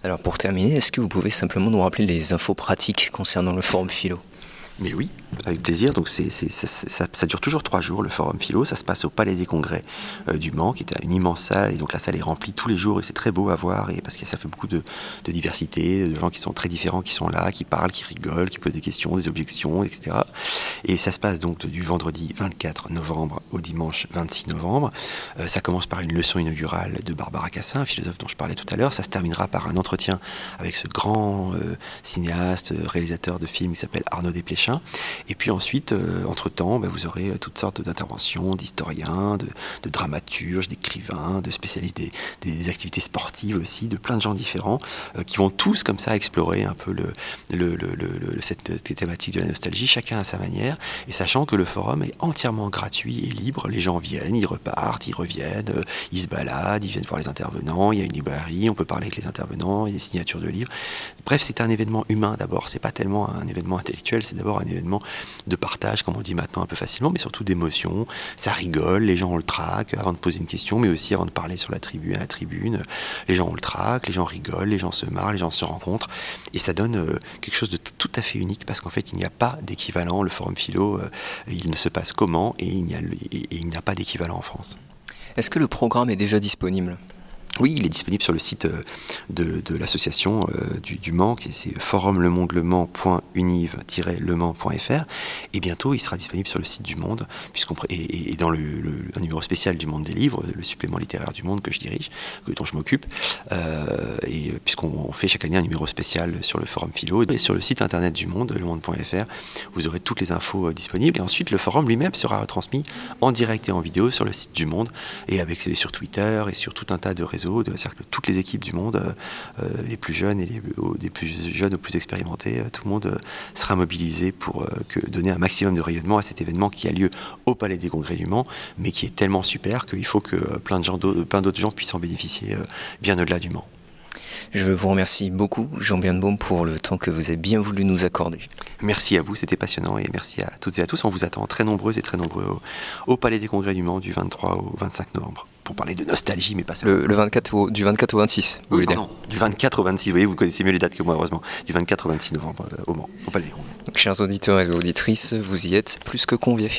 Speaker 1: Alors pour terminer, est-ce que vous pouvez simplement nous rappeler les infos pratiques concernant le forum philo?
Speaker 5: Mais oui, avec plaisir. Donc ça, dure toujours trois jours, le forum philo. Ça se passe au Palais des Congrès euh, du Mans, qui est une immense salle. Et donc la salle est remplie tous les jours et c'est très beau à voir. Et parce que ça fait beaucoup de, diversité, de gens qui sont très différents, qui sont là, qui parlent, qui rigolent, qui posent des questions, des objections, etc. Et ça se passe donc du vendredi 24 novembre au dimanche 26 novembre. Euh, ça commence par une leçon inaugurale de Barbara Cassin, philosophe dont je parlais tout à l'heure. Ça se terminera par un entretien avec ce grand euh, cinéaste, réalisateur de films qui s'appelle Arnaud Desplechin et puis ensuite, euh, entre-temps, bah, vous aurez euh, toutes sortes d'interventions d'historiens, de, dramaturges, d'écrivains, de spécialistes des, activités sportives aussi, de plein de gens différents, euh, qui vont tous comme ça explorer un peu le, cette thématique de la nostalgie, chacun à sa manière, et sachant que le forum est entièrement gratuit et libre. Les gens viennent, ils repartent, ils reviennent, ils se baladent, ils viennent voir les intervenants, il y a une librairie, on peut parler avec les intervenants, il y a des signatures de livres. Bref, c'est un événement humain d'abord, c'est pas tellement un événement intellectuel, c'est d'abord un événement de partage, comme on dit maintenant un peu facilement, mais surtout d'émotion. Ça rigole, les gens ont le trac avant de poser une question, mais aussi avant de parler sur la tribune, à la tribune. Les gens ont le trac, les gens rigolent, les gens se marrent, les gens se rencontrent. Et ça donne euh, quelque chose de tout à fait unique parce qu'en fait, il n'y a pas d'équivalent. Le forum philo, euh, il ne se passe comment et il n'y a, a pas d'équivalent en France.
Speaker 1: Est-ce que le programme est déjà disponible?
Speaker 5: Oui, il est disponible sur le site euh, de, l'association euh, du, Mans, c'est forumlemondlemans.univ-lemans.fr. Et bientôt, il sera disponible sur le site du Monde, puisqu'on et, dans le, numéro spécial du Monde des livres, le supplément littéraire du Monde que je dirige, dont je m'occupe. Euh, et puisqu'on fait chaque année un numéro spécial sur le forum philo, et sur le site internet du Monde, lemonde.fr, vous aurez toutes les infos disponibles. Et ensuite, le forum lui-même sera transmis en direct et en vidéo sur le site du Monde, et avec sur Twitter et sur tout un tas de réseaux c'est-à-dire que toutes les équipes du monde, euh, euh, les plus jeunes et les, des plus jeunes aux plus expérimentés, euh, tout le monde sera mobilisé pour que, donner un maximum de rayonnement à cet événement qui a lieu au Palais des Congrès du Mans, mais qui est tellement super qu'il faut que plein d'autres gens puissent en bénéficier bien au-delà du Mans.
Speaker 1: Je vous remercie beaucoup, Jean Bienbaum, pour le temps que vous avez bien voulu nous accorder.
Speaker 5: Merci à vous, c'était passionnant et merci à toutes et à tous. On vous attend très nombreux et très nombreux au, Palais des Congrès du Mans du 23 au 25 novembre. Pour parler de nostalgie, mais pas seulement.
Speaker 1: Le, 24 au, du 24 au 26, vous voulez dire
Speaker 5: Du 24 au 26, vous voyez, vous connaissez mieux les dates que moi, heureusement. Du 24 au 26 novembre euh, au Mans, au Palais des Congrès.
Speaker 1: Donc, chers auditeurs et auditrices, vous y êtes plus que conviés.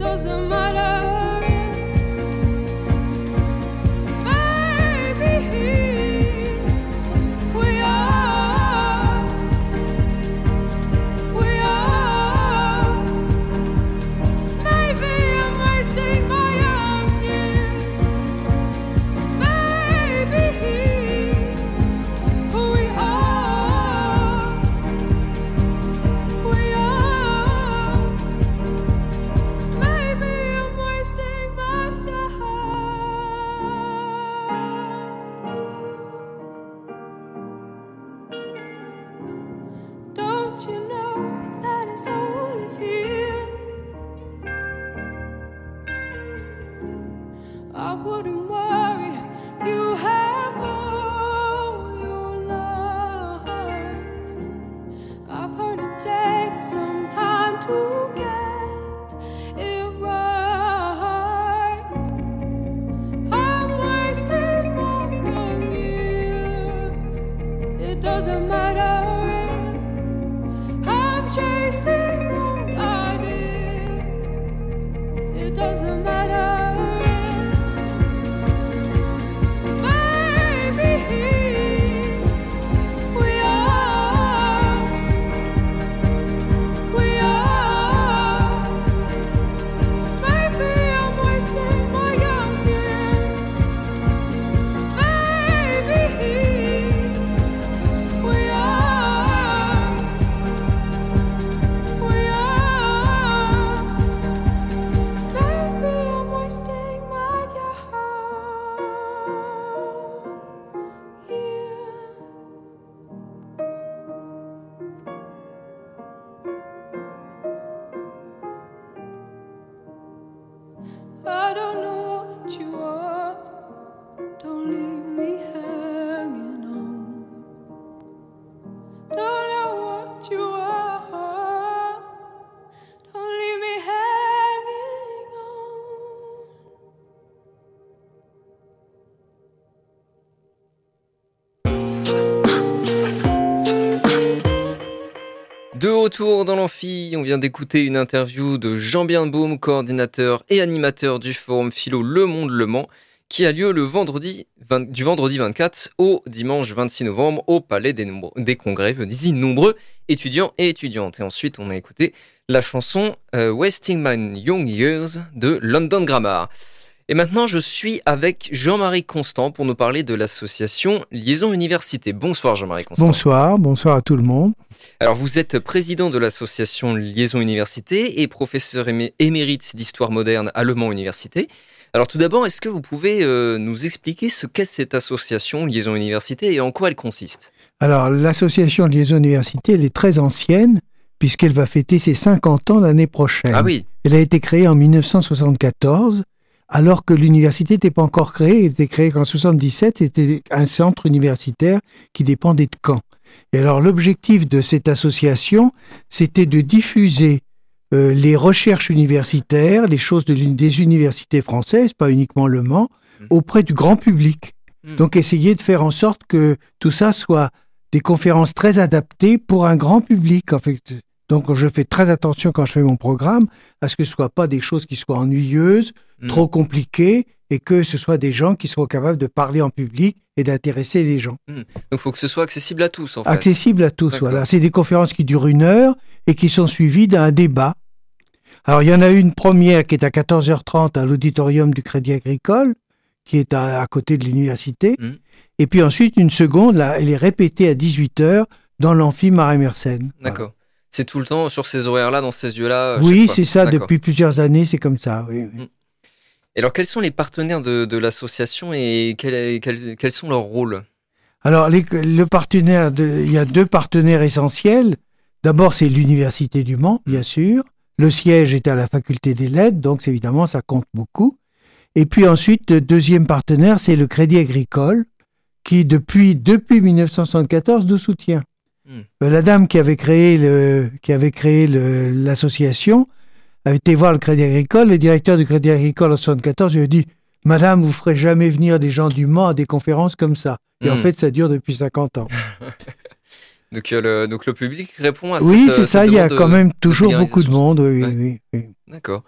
Speaker 6: doesn't retour dans l'amphi, on vient d'écouter une interview de Jean Birnbaum, coordinateur et animateur du forum philo Le Monde Le Mans, qui a lieu le vendredi du vendredi 24 au dimanche 26 novembre au Palais des, Congrès. Venez-y nombreux étudiants et étudiantes. Et ensuite, on a écouté la chanson euh, Wasting My Young Years de London Grammar.
Speaker 3: Et maintenant, je suis avec Jean-Marie Constant pour nous parler de l'association Liaison Université. Bonsoir Jean-Marie Constant.
Speaker 4: Bonsoir, bonsoir à tout le monde.
Speaker 3: Alors vous êtes président de l'association Liaison Université et professeur émérite d'histoire moderne à Le Mans Université. Alors tout d'abord, est-ce que vous pouvez euh, nous expliquer ce qu'est cette association Liaison Université et en quoi elle consiste?
Speaker 4: Alors l'association Liaison Université, elle est très ancienne puisqu'elle va fêter ses 50 ans l'année prochaine.
Speaker 3: Ah oui.
Speaker 4: Elle a été créée en 1974 alors que l'université n'était pas encore créée, elle était créée en 77, c'était un centre universitaire qui dépendait de Caen. Et alors l'objectif de cette association, c'était de diffuser euh, les recherches universitaires, les choses des universités françaises, pas uniquement Le Mans, mmh. auprès du grand public. Mmh. Donc essayer de faire en sorte que tout ça soit des conférences très adaptées pour un grand public. En fait. Donc je fais très attention quand je fais mon programme à ce que ce ne soit pas des choses qui soient ennuyeuses, mmh. trop compliquées, et que ce soit des gens qui soient capables de parler en public et d'intéresser les gens.
Speaker 3: Donc il faut que ce soit accessible à tous. En fait.
Speaker 4: Accessible à tous, voilà. C'est des conférences qui durent une heure et qui sont suivies d'un débat. Alors il y en a une première qui est à 14h30 à l'auditorium du Crédit Agricole, qui est à, côté de l'université. Mmh. Et puis ensuite une seconde, là, elle est répétée à 18h dans l'amphi Marais-Mersenne.
Speaker 3: D'accord. C'est tout le temps sur ces horaires-là, dans ces yeux-là
Speaker 4: Oui, c'est ça, depuis plusieurs années, c'est comme ça. Oui,
Speaker 3: mmh. Et alors, quels sont les partenaires de, l'association et quels, sont leurs rôles?
Speaker 4: Alors, le partenaire, il y a deux partenaires essentiels. D'abord, c'est l'Université du Mans, bien sûr. Le siège est à la Faculté des Lettres, donc évidemment, ça compte beaucoup. Et puis ensuite, le deuxième partenaire, c'est le Crédit Agricole, qui depuis, depuis 1974 nous soutient. Hmm. La dame qui avait créé le, qui avait créé l'association avait été voir le Crédit Agricole. Le directeur du Crédit Agricole en 1974 lui a dit Madame, vous ferez jamais venir des gens du Mans à des conférences comme ça. Et en hmm. fait, ça dure depuis 50 ans.
Speaker 3: donc, euh, le, donc le public répond à
Speaker 4: Oui, c'est ça, il y a quand même toujours beaucoup de monde. Oui, oui,
Speaker 3: D'accord.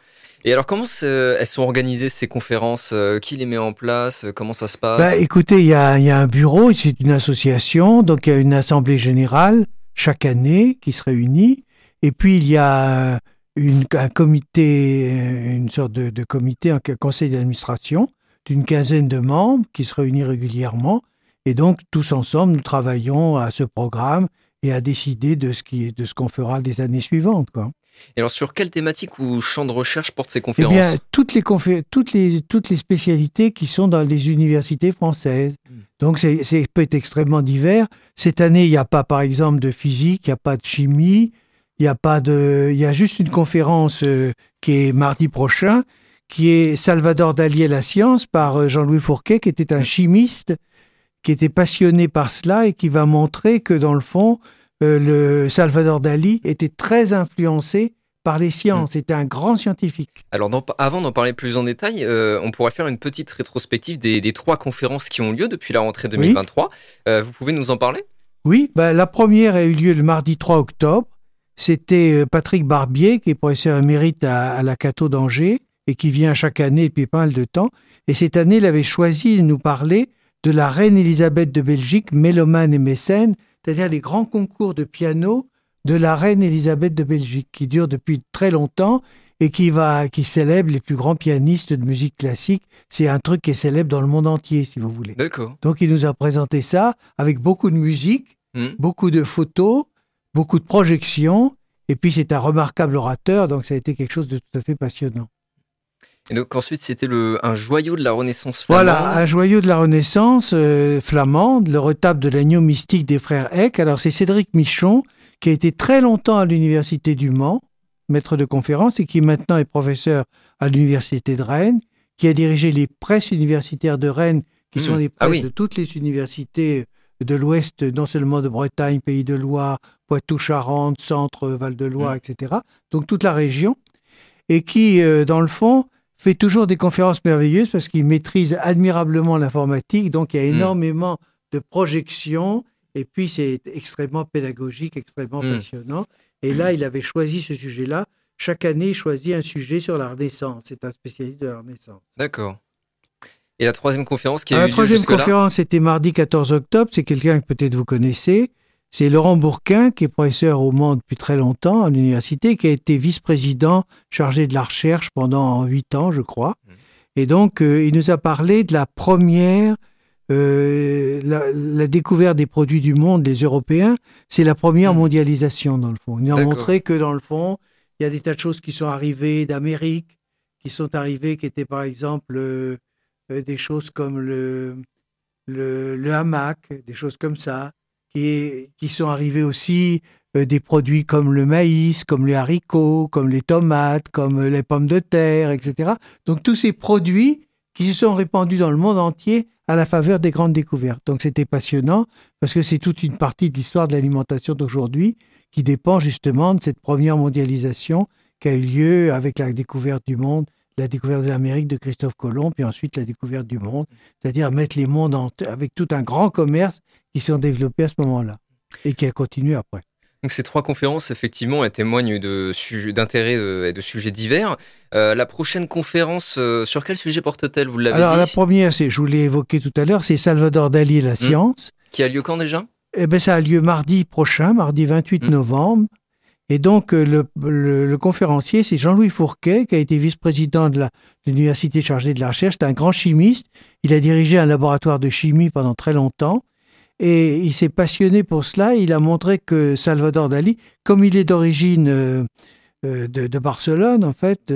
Speaker 3: Et alors, comment elles sont organisées ces conférences euh, Qui les met en place Comment ça se passe?
Speaker 4: Bah, Écoutez, il y a, un bureau, c'est une association, donc il y a une assemblée générale chaque année qui se réunit. Et puis, il y a une, un comité, une sorte de, comité, un conseil d'administration d'une quinzaine de membres qui se réunit régulièrement. Et donc, tous ensemble, nous travaillons à ce programme et à décider de ce qui de ce qu'on fera les années suivantes. Quoi.
Speaker 3: Et alors, sur quelle thématique ou champ de recherche portent ces conférences
Speaker 4: Eh bien, toutes les, toutes, les, toutes les spécialités qui sont dans les universités françaises. Hmm. Donc, c'est peut être extrêmement divers. Cette année, il n'y a pas, par exemple, de physique, il n'y a pas de chimie, il y a pas de, il y a juste une conférence euh, qui est mardi prochain, qui est Salvador Dali et la science par euh, Jean-Louis Fourquet, qui était un chimiste, qui était passionné par cela et qui va montrer que dans le fond, le Salvador Dali était très influencé par les sciences. C'était un grand scientifique.
Speaker 3: Alors, avant d'en parler plus en détail, on pourrait faire une petite rétrospective des, trois conférences qui ont lieu depuis la rentrée 2023. vous pouvez nous en parler?
Speaker 4: Oui, bah, la première a eu lieu le mardi 3 octobre c'était euh, Patrick Barbier, qui est professeur émérite à, la Cato d'Angers et qui vient chaque année depuis pas mal de temps. Et cette année, il avait choisi de nous parler de la reine Élisabeth de Belgique, mélomane et mécène, c'est-à-dire les grands concours de piano de la reine Élisabeth de Belgique, qui durent depuis très longtemps et qui va, qui célèbre les plus grands pianistes de musique classique. C'est un truc qui est célèbre dans le monde entier, si vous voulez.
Speaker 3: D'accord.
Speaker 4: Donc il nous a présenté ça avec beaucoup de musique, hmm. beaucoup de photos, beaucoup de projections, et puis c'est un remarquable orateur, donc ça a été quelque chose de tout à fait passionnant.
Speaker 3: Et donc ensuite, c'était un joyau de la Renaissance flamande.
Speaker 4: Voilà, un joyau de la Renaissance euh, flamande, le retable de l'agneau mystique des frères Eck. Alors c'est Cédric Michon, qui a été très longtemps à l'Université du Mans, maître de conférence, et qui maintenant est professeur à l'Université de Rennes, qui a dirigé les presses universitaires de Rennes, qui mmh. sont les ah presses de toutes les universités de l'Ouest, non seulement de Bretagne, Pays de Loire, Poitou-Charentes, Centre, Val-de-Loire, mm. etc. Donc toute la région. Et qui, euh, dans le fond, fait toujours des conférences merveilleuses parce qu'il maîtrise admirablement l'informatique. Donc il y a mm. énormément de projections. Et puis c'est extrêmement pédagogique, extrêmement mm. passionnant. Et là, il avait choisi ce sujet-là. Chaque année, il choisit un sujet sur la Renaissance. C'est un spécialiste de la Renaissance.
Speaker 3: D'accord. Et la troisième conférence qui a
Speaker 4: La troisième conférence, c'était mardi 14 octobre. C'est quelqu'un que peut-être vous connaissez. C'est Laurent Bourquin, qui est professeur au Mans depuis très longtemps à l'université, qui a été vice-président chargé de la recherche pendant huit ans, je crois. Mmh. Et donc, euh, il nous a parlé de la première, euh, la, la découverte des produits du monde, des Européens, c'est la première
Speaker 3: Mm.
Speaker 4: mondialisation, dans le fond. Il nous a montré que, dans le fond, il y a des tas de choses qui sont arrivées d'Amérique, qui sont arrivées, qui étaient, par exemple, euh, des choses comme le, le, le hamac, des choses comme ça, qui, sont arrivées aussi euh, des produits comme le maïs, comme les haricots, comme les tomates, comme euh, les pommes de terre, etc. Donc tous ces produits qui se sont répandus dans le monde entier à la faveur des grandes découvertes. Donc c'était passionnant parce que c'est toute une partie de l'histoire de l'alimentation d'aujourd'hui qui dépend justement de cette première mondialisation qui a eu lieu avec la découverte du monde, la découverte de l'Amérique de Christophe Colomb, puis ensuite la découverte du monde, c'est-à-dire mettre les mondes en avec tout un grand commerce qui s'est développé à ce moment-là et qui a continué après.
Speaker 3: Donc ces trois conférences, effectivement, elles témoignent d'intérêts euh, et de sujets divers. Euh, la prochaine conférence, euh, sur quel sujet porte-t-elle? Vous l'avez
Speaker 4: Alors
Speaker 3: dit
Speaker 4: la première, c'est, je vous l'ai évoqué tout à l'heure, c'est Salvador Dali et la science.
Speaker 3: Qui a lieu quand déjà?
Speaker 4: Eh ben, ça a lieu mardi prochain, mardi 28
Speaker 3: Mm.
Speaker 4: novembre. Et donc, euh, le, conférencier, c'est Jean-Louis Fourquet, qui a été vice-président de l'université chargée de la recherche. C'est un grand chimiste. Il a dirigé un laboratoire de chimie pendant très longtemps. Et il s'est passionné pour cela. Il a montré que Salvador Dali, comme il est d'origine euh, euh, de, Barcelone, en fait,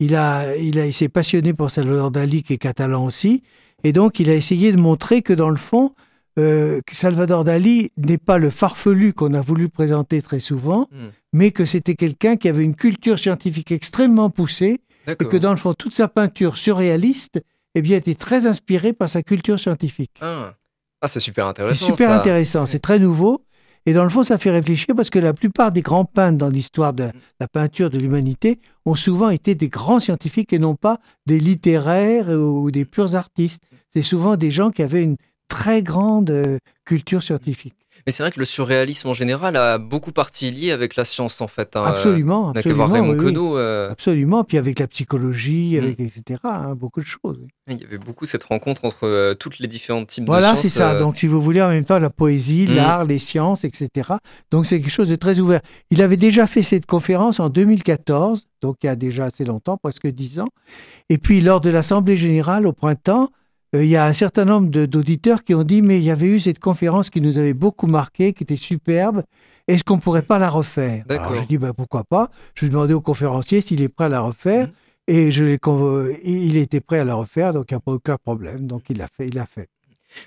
Speaker 4: il, a, il, a, il s'est passionné pour Salvador Dali, qui est catalan aussi. Et donc, il a essayé de montrer que, dans le fond, euh, que Salvador Dali n'est pas le farfelu qu'on a voulu présenter très souvent,
Speaker 3: Hmm.
Speaker 4: mais que c'était quelqu'un qui avait une culture scientifique extrêmement poussée et que dans le fond, toute sa peinture surréaliste eh bien, était très inspirée par sa culture scientifique.
Speaker 3: Ah, Ah, c'est super
Speaker 4: C'est
Speaker 3: intéressant.
Speaker 4: super
Speaker 3: ça.
Speaker 4: intéressant, c'est très nouveau. Et dans le fond, ça fait réfléchir parce que la plupart des grands peintres dans l'histoire de la peinture de l'humanité ont souvent été des grands scientifiques et non pas des littéraires ou des purs artistes. C'est souvent des gens qui avaient une très grande euh, culture scientifique.
Speaker 3: Mais c'est vrai que le surréalisme en général a beaucoup partie liée avec la science en fait. hein.
Speaker 4: Absolument,
Speaker 3: voir
Speaker 4: absolument.
Speaker 3: Raymond
Speaker 4: oui, oui.
Speaker 3: Queneau. euh,
Speaker 4: Absolument. Puis avec la psychologie,
Speaker 3: Mm.
Speaker 4: avec etc. hein, beaucoup de choses.
Speaker 3: Il y avait beaucoup cette rencontre entre euh, toutes les différents types
Speaker 4: Voilà,
Speaker 3: de
Speaker 4: c'est
Speaker 3: sciences.
Speaker 4: ça.
Speaker 3: euh,
Speaker 4: Donc, si vous voulez, en même temps, la poésie,
Speaker 3: Mm.
Speaker 4: l'art, les sciences, etc. Donc, c'est quelque chose de très ouvert. Il avait déjà fait cette conférence en 2014, donc il y a déjà assez longtemps, presque dix ans. Et puis, lors de l'Assemblée générale au printemps, euh, il y a un certain nombre d'auditeurs qui ont dit, mais il y avait eu cette conférence qui nous avait beaucoup marqué, qui était superbe. Est-ce qu'on pourrait pas la refaire? Alors, je dis, ben, pourquoi pas? Je demandé au conférencier s'il est prêt à la refaire.
Speaker 3: Mhm.
Speaker 4: Et je il était prêt à la refaire, donc il n'y a pas aucun problème. Donc il l'a fait, il l'a fait.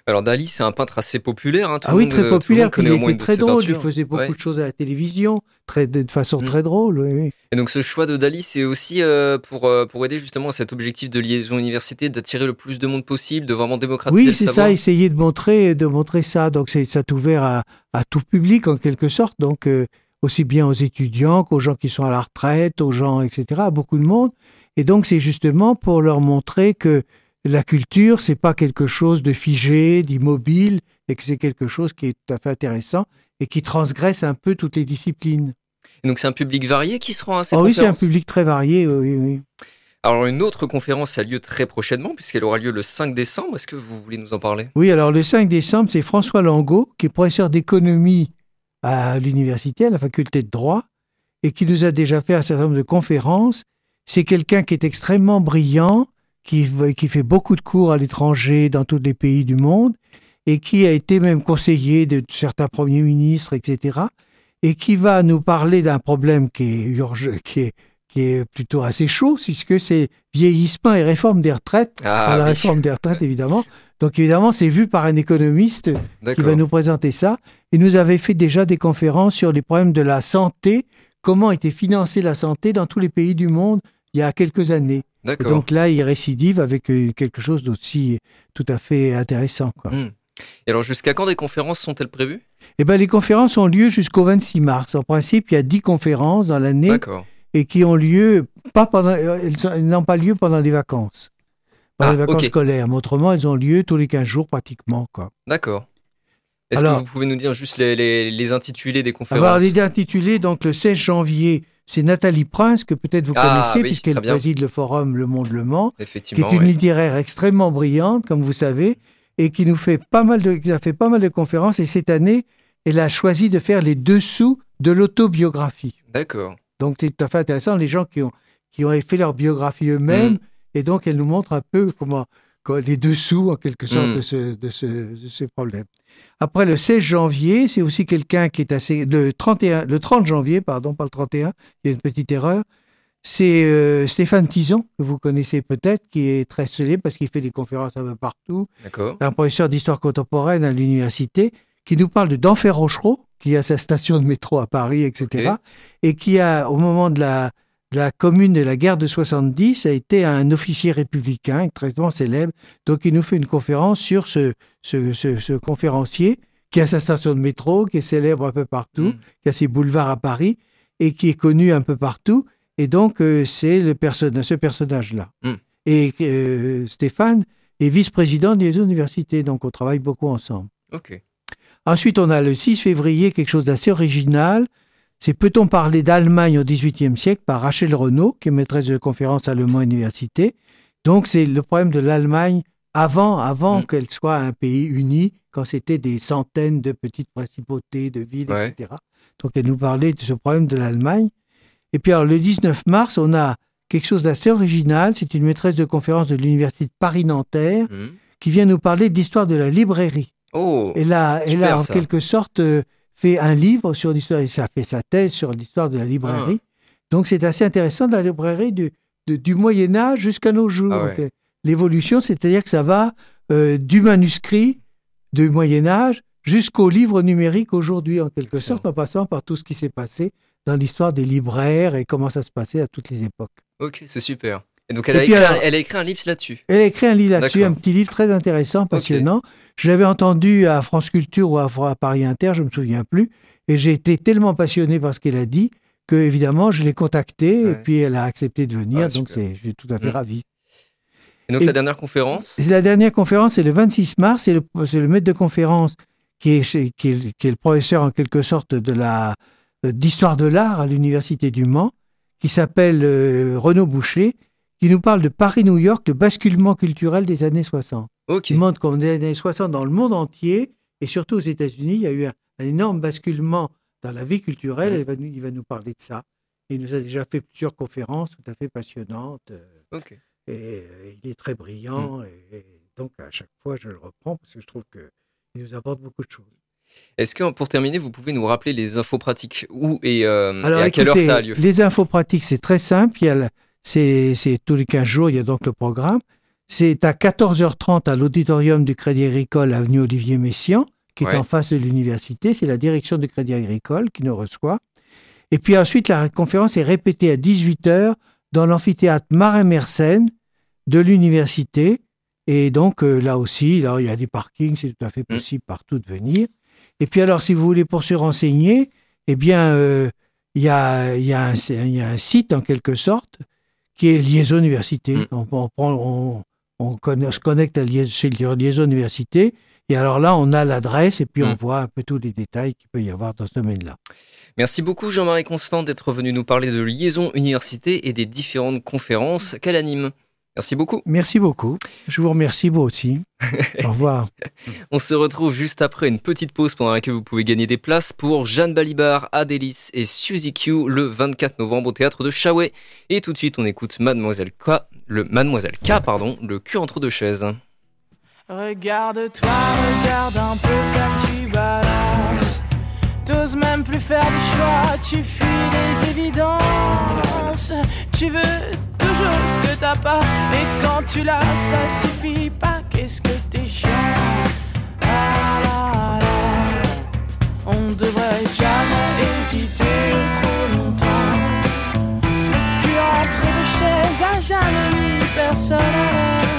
Speaker 3: Alors Dali, c'est un peintre assez populaire. hein, tout
Speaker 4: Ah
Speaker 3: le
Speaker 4: oui,
Speaker 3: monde,
Speaker 4: très
Speaker 3: euh,
Speaker 4: populaire. Puis il était très drôle. Il faisait beaucoup
Speaker 3: Ouais.
Speaker 4: de choses à la télévision, très, de, façon
Speaker 3: Mm.
Speaker 4: très drôle. Oui, oui.
Speaker 3: Et donc ce choix de Dali, c'est aussi euh, pour, euh, pour aider justement à cet objectif de liaison université, d'attirer le plus de monde possible, de vraiment démocratiser
Speaker 4: Oui,
Speaker 3: le
Speaker 4: c'est
Speaker 3: savoir.
Speaker 4: ça. Essayer de montrer, de montrer ça. Donc c'est ça ouvert à, à tout public en quelque sorte. Donc euh, aussi bien aux étudiants qu'aux gens qui sont à la retraite, aux gens, etc. À beaucoup de monde. Et donc c'est justement pour leur montrer que la culture, c'est pas quelque chose de figé, d'immobile, et que c'est quelque chose qui est tout à fait intéressant et qui transgresse un peu toutes les disciplines.
Speaker 3: Et donc c'est un public varié qui se rend à cette
Speaker 4: Ah oui, c'est un
Speaker 3: conférence
Speaker 4: public très varié. Oui, oui.
Speaker 3: Alors une autre conférence a lieu très prochainement puisqu'elle aura lieu le 5 décembre. Est-ce que vous voulez nous en parler?
Speaker 4: Oui, alors le 5 décembre, c'est François Langot, qui est professeur d'économie à l'université, à la faculté de droit, et qui nous a déjà fait un certain nombre de conférences. C'est quelqu'un qui est extrêmement brillant, qui, qui fait beaucoup de cours à l'étranger, dans tous les pays du monde, et qui a été même conseiller de certains premiers ministres, etc., et qui va nous parler d'un problème qui est, qui est, qui est plutôt assez chaud, puisque c'est vieillissement et réforme des retraites.
Speaker 3: Ah,
Speaker 4: la réforme des retraites, évidemment. Donc, évidemment, c'est vu par un économiste qui va nous présenter ça. Il nous avait fait déjà des conférences sur les problèmes de la santé, comment était financée la santé dans tous les pays du monde il y a quelques années.
Speaker 3: D'accord.
Speaker 4: donc là, il récidive avec euh, quelque chose d'aussi tout à fait intéressant. Quoi.
Speaker 3: Hmm. Et alors jusqu'à quand des conférences sont-elles prévues?
Speaker 4: Eh ben, les conférences ont lieu jusqu'au 26 mars. En principe, il y a 10 conférences dans l'année
Speaker 3: D'accord.
Speaker 4: et qui ont lieu pas pendant, euh, elles n'ont pas lieu pendant les vacances. Pendant
Speaker 3: Ah,
Speaker 4: les vacances
Speaker 3: ok.
Speaker 4: scolaires. Mais autrement, elles ont lieu tous les 15 jours pratiquement. Quoi.
Speaker 3: D'accord. Est-ce
Speaker 4: Alors-
Speaker 3: que vous pouvez nous dire juste les, les, les intitulés des conférences
Speaker 4: Alors, l'idée intitulée, donc le 16 janvier, c'est Nathalie Prince, que peut-être vous
Speaker 3: Ah,
Speaker 4: connaissez,
Speaker 3: oui,
Speaker 4: puisqu'elle préside le forum Le Monde Le Mans, qui est une
Speaker 3: ouais.
Speaker 4: littéraire extrêmement brillante, comme vous savez, et qui nous fait pas mal de, qui a fait pas mal de conférences. Et cette année, elle a choisi de faire les dessous de l'autobiographie.
Speaker 3: D'accord.
Speaker 4: Donc, c'est tout à fait intéressant. Les gens qui ont, qui ont fait leur biographie eux-mêmes,
Speaker 3: Mm.
Speaker 4: Et donc, elle nous montre un peu comment, les dessous, en quelque sorte, de, ce, de, ce, de ce problème. Après, le 16 janvier, c'est aussi quelqu'un qui est assez... Le, 31, le 30 janvier, pardon, pas le 31, il y a une petite erreur. C'est euh, Stéphane Tison, que vous connaissez peut-être, qui est très célèbre parce qu'il fait des conférences un peu partout
Speaker 3: D'accord.
Speaker 4: un professeur d'histoire contemporaine à l'université, qui nous parle de d'Enfer Rochereau, qui a sa station de métro à Paris, etc. Et qui a, au moment de la, la commune de la guerre de 70, a été un officier républicain extrêmement célèbre. Donc il nous fait une conférence sur ce, ce, ce, ce conférencier qui a sa station de métro, qui est célèbre un peu partout,
Speaker 3: Mm.
Speaker 4: qui a ses boulevards à Paris et qui est connu un peu partout. Et donc euh, c'est le personnage, ce personnage-là.
Speaker 3: Mm.
Speaker 4: Et euh, Stéphane est vice-président des universités, donc on travaille beaucoup ensemble.
Speaker 3: Ok.
Speaker 4: Ensuite, on a le 6 février quelque chose d'assez original. C'est Peut-on parler d'Allemagne au XVIIIe siècle par Rachel Renaud, qui est maîtresse de conférence à Le Mans Université. Donc, c'est le problème de l'Allemagne avant, avant
Speaker 3: Mm.
Speaker 4: qu'elle soit un pays uni, quand c'était des centaines de petites principautés, de villes,
Speaker 3: Ouais.
Speaker 4: etc. Donc, elle nous parlait de ce problème de l'Allemagne. Et puis, alors, le 19 mars, on a quelque chose d'assez original. C'est une maîtresse de conférence de l'Université de Paris-Nanterre
Speaker 3: Mhm.
Speaker 4: qui vient nous parler d'histoire de la librairie.
Speaker 3: Oh,
Speaker 4: Elle a, elle a en quelque sorte euh, fait un livre sur l'histoire, et ça a fait sa thèse sur l'histoire de la librairie.
Speaker 3: Ah.
Speaker 4: Donc c'est assez intéressant de la librairie du, de- du Moyen Âge jusqu'à nos jours.
Speaker 3: Ah ouais.
Speaker 4: L'évolution, c'est-à-dire que ça va euh, du manuscrit du Moyen Âge jusqu'au livre numérique aujourd'hui, en quelque
Speaker 3: Excellent.
Speaker 4: sorte, en passant par tout ce qui s'est passé dans l'histoire des libraires et comment ça se passait à toutes les époques.
Speaker 3: ok, c'est super. Et donc elle
Speaker 4: Et
Speaker 3: a, écrit,
Speaker 4: alors-
Speaker 3: un, elle a écrit un livre là-dessus.
Speaker 4: Elle a écrit un livre là-dessus, un petit livre très intéressant, passionnant. Je l'avais entendu à France Culture ou à, à Paris Inter, je me souviens plus, et j'ai été tellement passionné par ce qu'elle a dit que évidemment je l'ai contactée et puis elle a accepté de venir,
Speaker 3: Ah,
Speaker 4: donc je suis tout à fait
Speaker 3: Mm.
Speaker 4: ravi.
Speaker 3: Et donc
Speaker 4: Et-
Speaker 3: la dernière conférence?
Speaker 4: La dernière conférence, c'est le 26 mars, c'est le, maître de conférence qui est, qui, est, qui est le professeur en quelque sorte de la, d'histoire de l'art à l'Université du Mans, qui s'appelle euh, Renaud Boucher, qui nous parle de Paris-New York, le basculement culturel des années 60.
Speaker 3: Ok.
Speaker 4: qui montre qu'en années 60, dans le monde entier, et surtout aux États-Unis, il y a eu un, un énorme basculement dans la vie culturelle. Il, va nous, il va nous parler de ça. Il nous a déjà fait plusieurs conférences tout à fait passionnantes. euh,
Speaker 3: Ok.
Speaker 4: Et, euh, il est très brillant.
Speaker 3: Mhm.
Speaker 4: Et, et donc, à chaque fois, je le reprends parce que je trouve qu'il nous apporte beaucoup de choses.
Speaker 3: Est-ce que pour terminer, vous pouvez nous rappeler les infos pratiques? Où et, euh,
Speaker 4: Alors,
Speaker 3: et à quelle heure ça a lieu?
Speaker 4: les infos pratiques, c'est très simple. Il y a le- c'est, tous les 15 jours, il y a donc le programme. C'est à 14h30 à l'auditorium du Crédit Agricole, avenue Olivier Messiaen, qui
Speaker 3: Ouais.
Speaker 4: est en face de l'université. C'est la direction du Crédit Agricole qui nous reçoit. Et puis ensuite, la conférence est répétée à 18h dans l'amphithéâtre Marais-Mersenne de l'université. Et donc, euh, là aussi, là, il y a des parkings, c'est tout à fait
Speaker 3: Mm.
Speaker 4: possible partout de venir. Et puis alors, si vous voulez pour se renseigner, eh bien, euh, il y, a, il y, a un, il y a un site, en quelque sorte, qui est Liaison Université.
Speaker 3: Mm.
Speaker 4: On, on, prend, on, on, conna- se connecte à Liaison, chez Liaison Université. Et alors là, on a l'adresse et puis on
Speaker 3: Mm.
Speaker 4: voit un peu tous les détails qu'il peut y avoir dans ce domaine-là.
Speaker 3: Merci beaucoup Jean-Marie Constant d'être venu nous parler de liaison université et des différentes conférences qu'elle anime? Merci beaucoup.
Speaker 4: Merci beaucoup. Je vous remercie, vous aussi. Au revoir.
Speaker 3: On se retrouve juste après une petite pause pendant laquelle vous pouvez gagner des places pour Jeanne Balibar, Adélis et Suzy Q le 24 novembre au théâtre de Chaouet. Et tout de suite, on écoute Mademoiselle K, le Mademoiselle K, pardon, le cul entre deux chaises.
Speaker 6: Regarde-toi, regarde un peu comme tu balances. T'oses même plus faire du choix, tu fuis les évidences. Tu veux toujours ce que t'as pas, et quand tu l'as, ça suffit pas. Qu'est-ce que t'es chiant? Ah là on devrait jamais hésiter trop longtemps. Le cul entre deux chaises a jamais mis personne à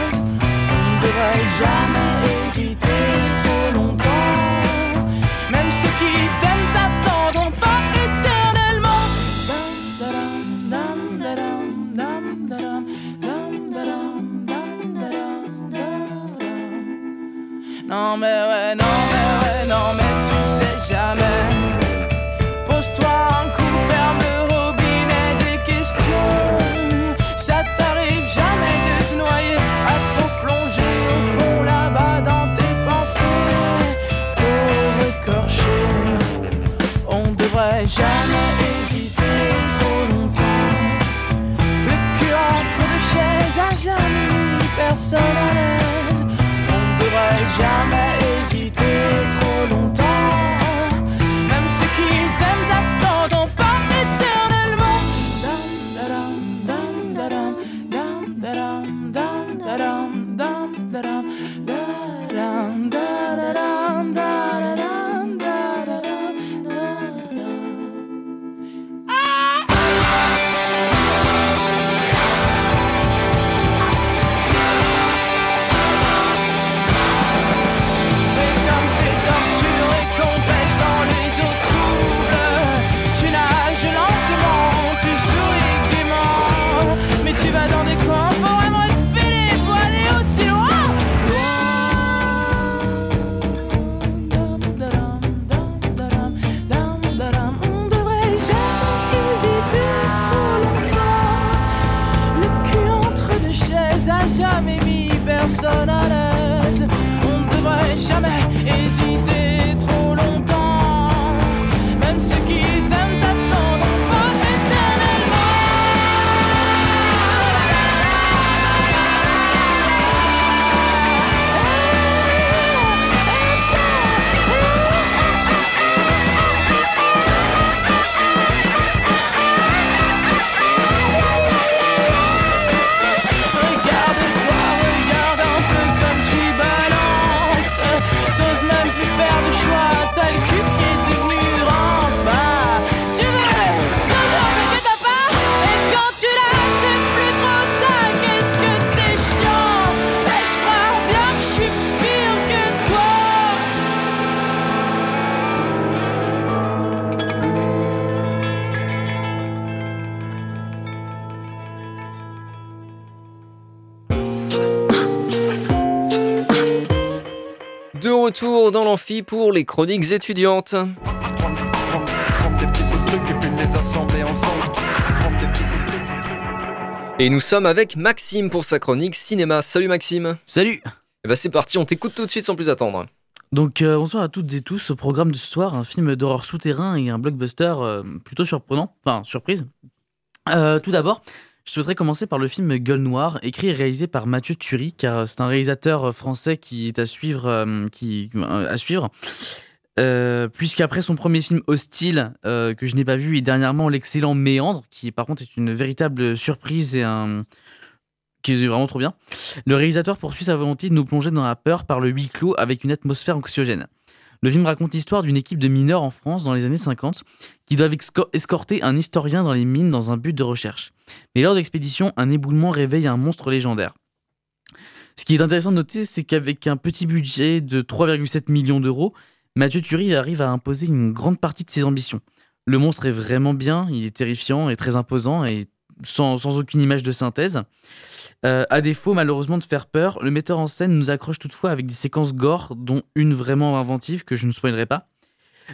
Speaker 6: jamais chaises a jamais mis personne à l'aise. On ne devrait jamais hésiter
Speaker 3: retour dans l'amphi pour les chroniques étudiantes.
Speaker 7: Et
Speaker 3: nous sommes avec Maxime pour sa chronique cinéma. Salut Maxime.
Speaker 8: Salut
Speaker 3: Et bah c'est parti, on t'écoute tout de suite sans plus attendre.
Speaker 8: Donc euh, bonsoir à toutes et tous, au programme de ce soir, un film d'horreur souterrain et un blockbuster euh, plutôt surprenant, enfin surprise. Euh, tout d'abord, je souhaiterais commencer par le film Gueule Noire, écrit et réalisé par Mathieu Turi, car c'est un réalisateur français qui est à suivre, euh, euh. Euh, puisqu'après son premier film Hostile, euh, que je n'ai pas vu, et dernièrement l'excellent Méandre, qui par contre est une véritable surprise et un qui est vraiment trop bien. Le réalisateur poursuit sa volonté de nous plonger dans la peur par le huis clos avec une atmosphère anxiogène. Le film raconte l'histoire d'une équipe de mineurs en France dans les années 50 qui doivent escorter un historien dans les mines dans un but de recherche. Mais lors de l'expédition, un éboulement réveille un monstre légendaire. Ce qui est intéressant de noter, c'est qu'avec un petit budget de 3,7 millions d'euros, Mathieu Turi arrive à imposer une grande partie de ses ambitions. Le monstre est vraiment bien, il est terrifiant et très imposant et sans, aucune image de synthèse. Euh, à défaut, malheureusement, de faire peur, le metteur en scène nous accroche toutefois avec des séquences gore, dont une vraiment inventive que je ne spoilerai pas.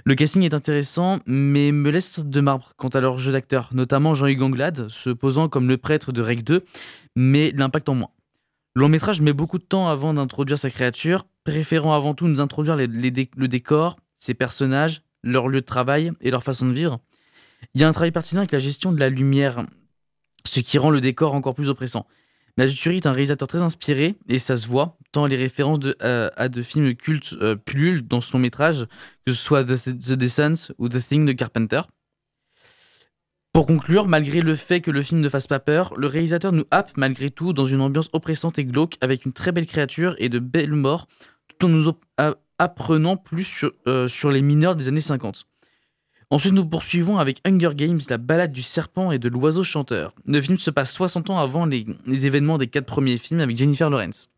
Speaker 8: Le casting est intéressant, mais me laisse de marbre quant à leur jeu d'acteur, notamment Jean-Hugues Anglade, se posant comme le prêtre de Rec 2, mais l'impact en moins. Le long métrage met beaucoup de temps avant d'introduire sa créature, préférant avant tout nous introduire le décor, ses personnages, leur lieu de travail et leur façon de vivre. Il y a un travail pertinent avec la gestion de la lumière, ce qui rend le décor encore plus oppressant. Mathieu Turi est un réalisateur très inspiré, et ça se voit, tant les références à de films cultes euh, pullulent dans son long métrage, que ce soit The, Descent ou The Thing de Carpenter. Pour conclure, malgré le fait que le film ne fasse pas peur, le réalisateur nous happe malgré tout dans une ambiance oppressante et glauque, avec une très belle créature et de belles morts, tout en nous apprenant plus sur, euh, sur les mineurs des années 50. Ensuite, nous poursuivons avec Hunger Games, la balade du serpent et de l'oiseau chanteur. Le film se passe 60 ans avant les, événements des quatre premiers films avec Jennifer Lawrence.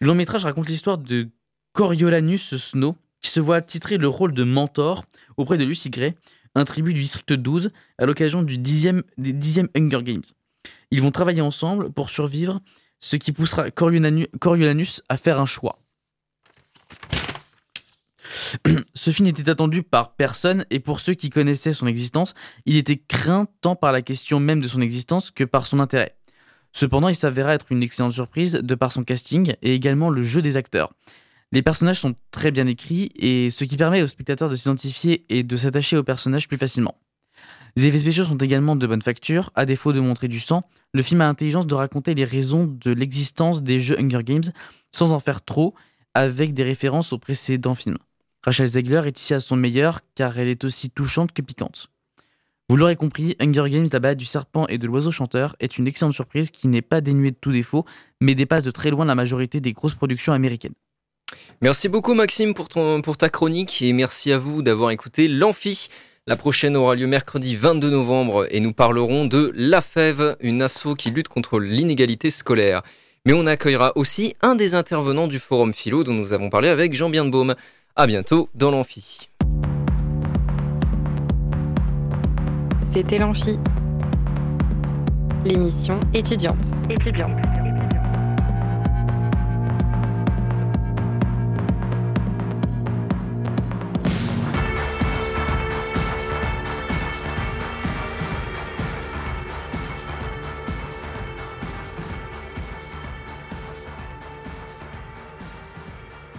Speaker 8: Le long métrage raconte l'histoire de Coriolanus Snow, qui se voit titrer le rôle de mentor auprès de Lucy Gray, un tribu du district 12, à l'occasion du 10e, des 10e Hunger Games. Ils vont travailler ensemble pour survivre, ce qui poussera Coriolanu- Coriolanus à faire un choix. Ce film était attendu par personne et pour ceux qui connaissaient son existence, il était craint tant par la question même de son existence que par son intérêt. Cependant, il s'avéra être une excellente surprise de par son casting et également le jeu des acteurs. Les personnages sont très bien écrits et ce qui permet aux spectateurs de s'identifier et de s'attacher aux personnages plus facilement. Les effets spéciaux sont également de bonne facture. À défaut de montrer du sang, le film a l'intelligence de raconter les raisons de l'existence des jeux Hunger Games sans en faire trop, avec des références aux précédents films. Rachel Zegler est ici à son meilleur car elle est aussi touchante que piquante. Vous l'aurez compris, Hunger Games, la balade du serpent et de l'oiseau chanteur est une excellente surprise qui n'est pas dénuée de tout défaut, mais dépasse de très loin la majorité des grosses productions américaines.
Speaker 3: Merci beaucoup Maxime pour, ta chronique et merci à vous d'avoir écouté l'Amphi. La prochaine aura lieu mercredi 22 novembre et nous parlerons de La Fève, une asso qui lutte contre l'inégalité scolaire. Mais on accueillera aussi un des intervenants du forum philo dont nous avons parlé avec Jean Birnbaum. À bientôt dans l'Amphi.
Speaker 9: C'était l'Amphi, l'émission étudiante. étudiante.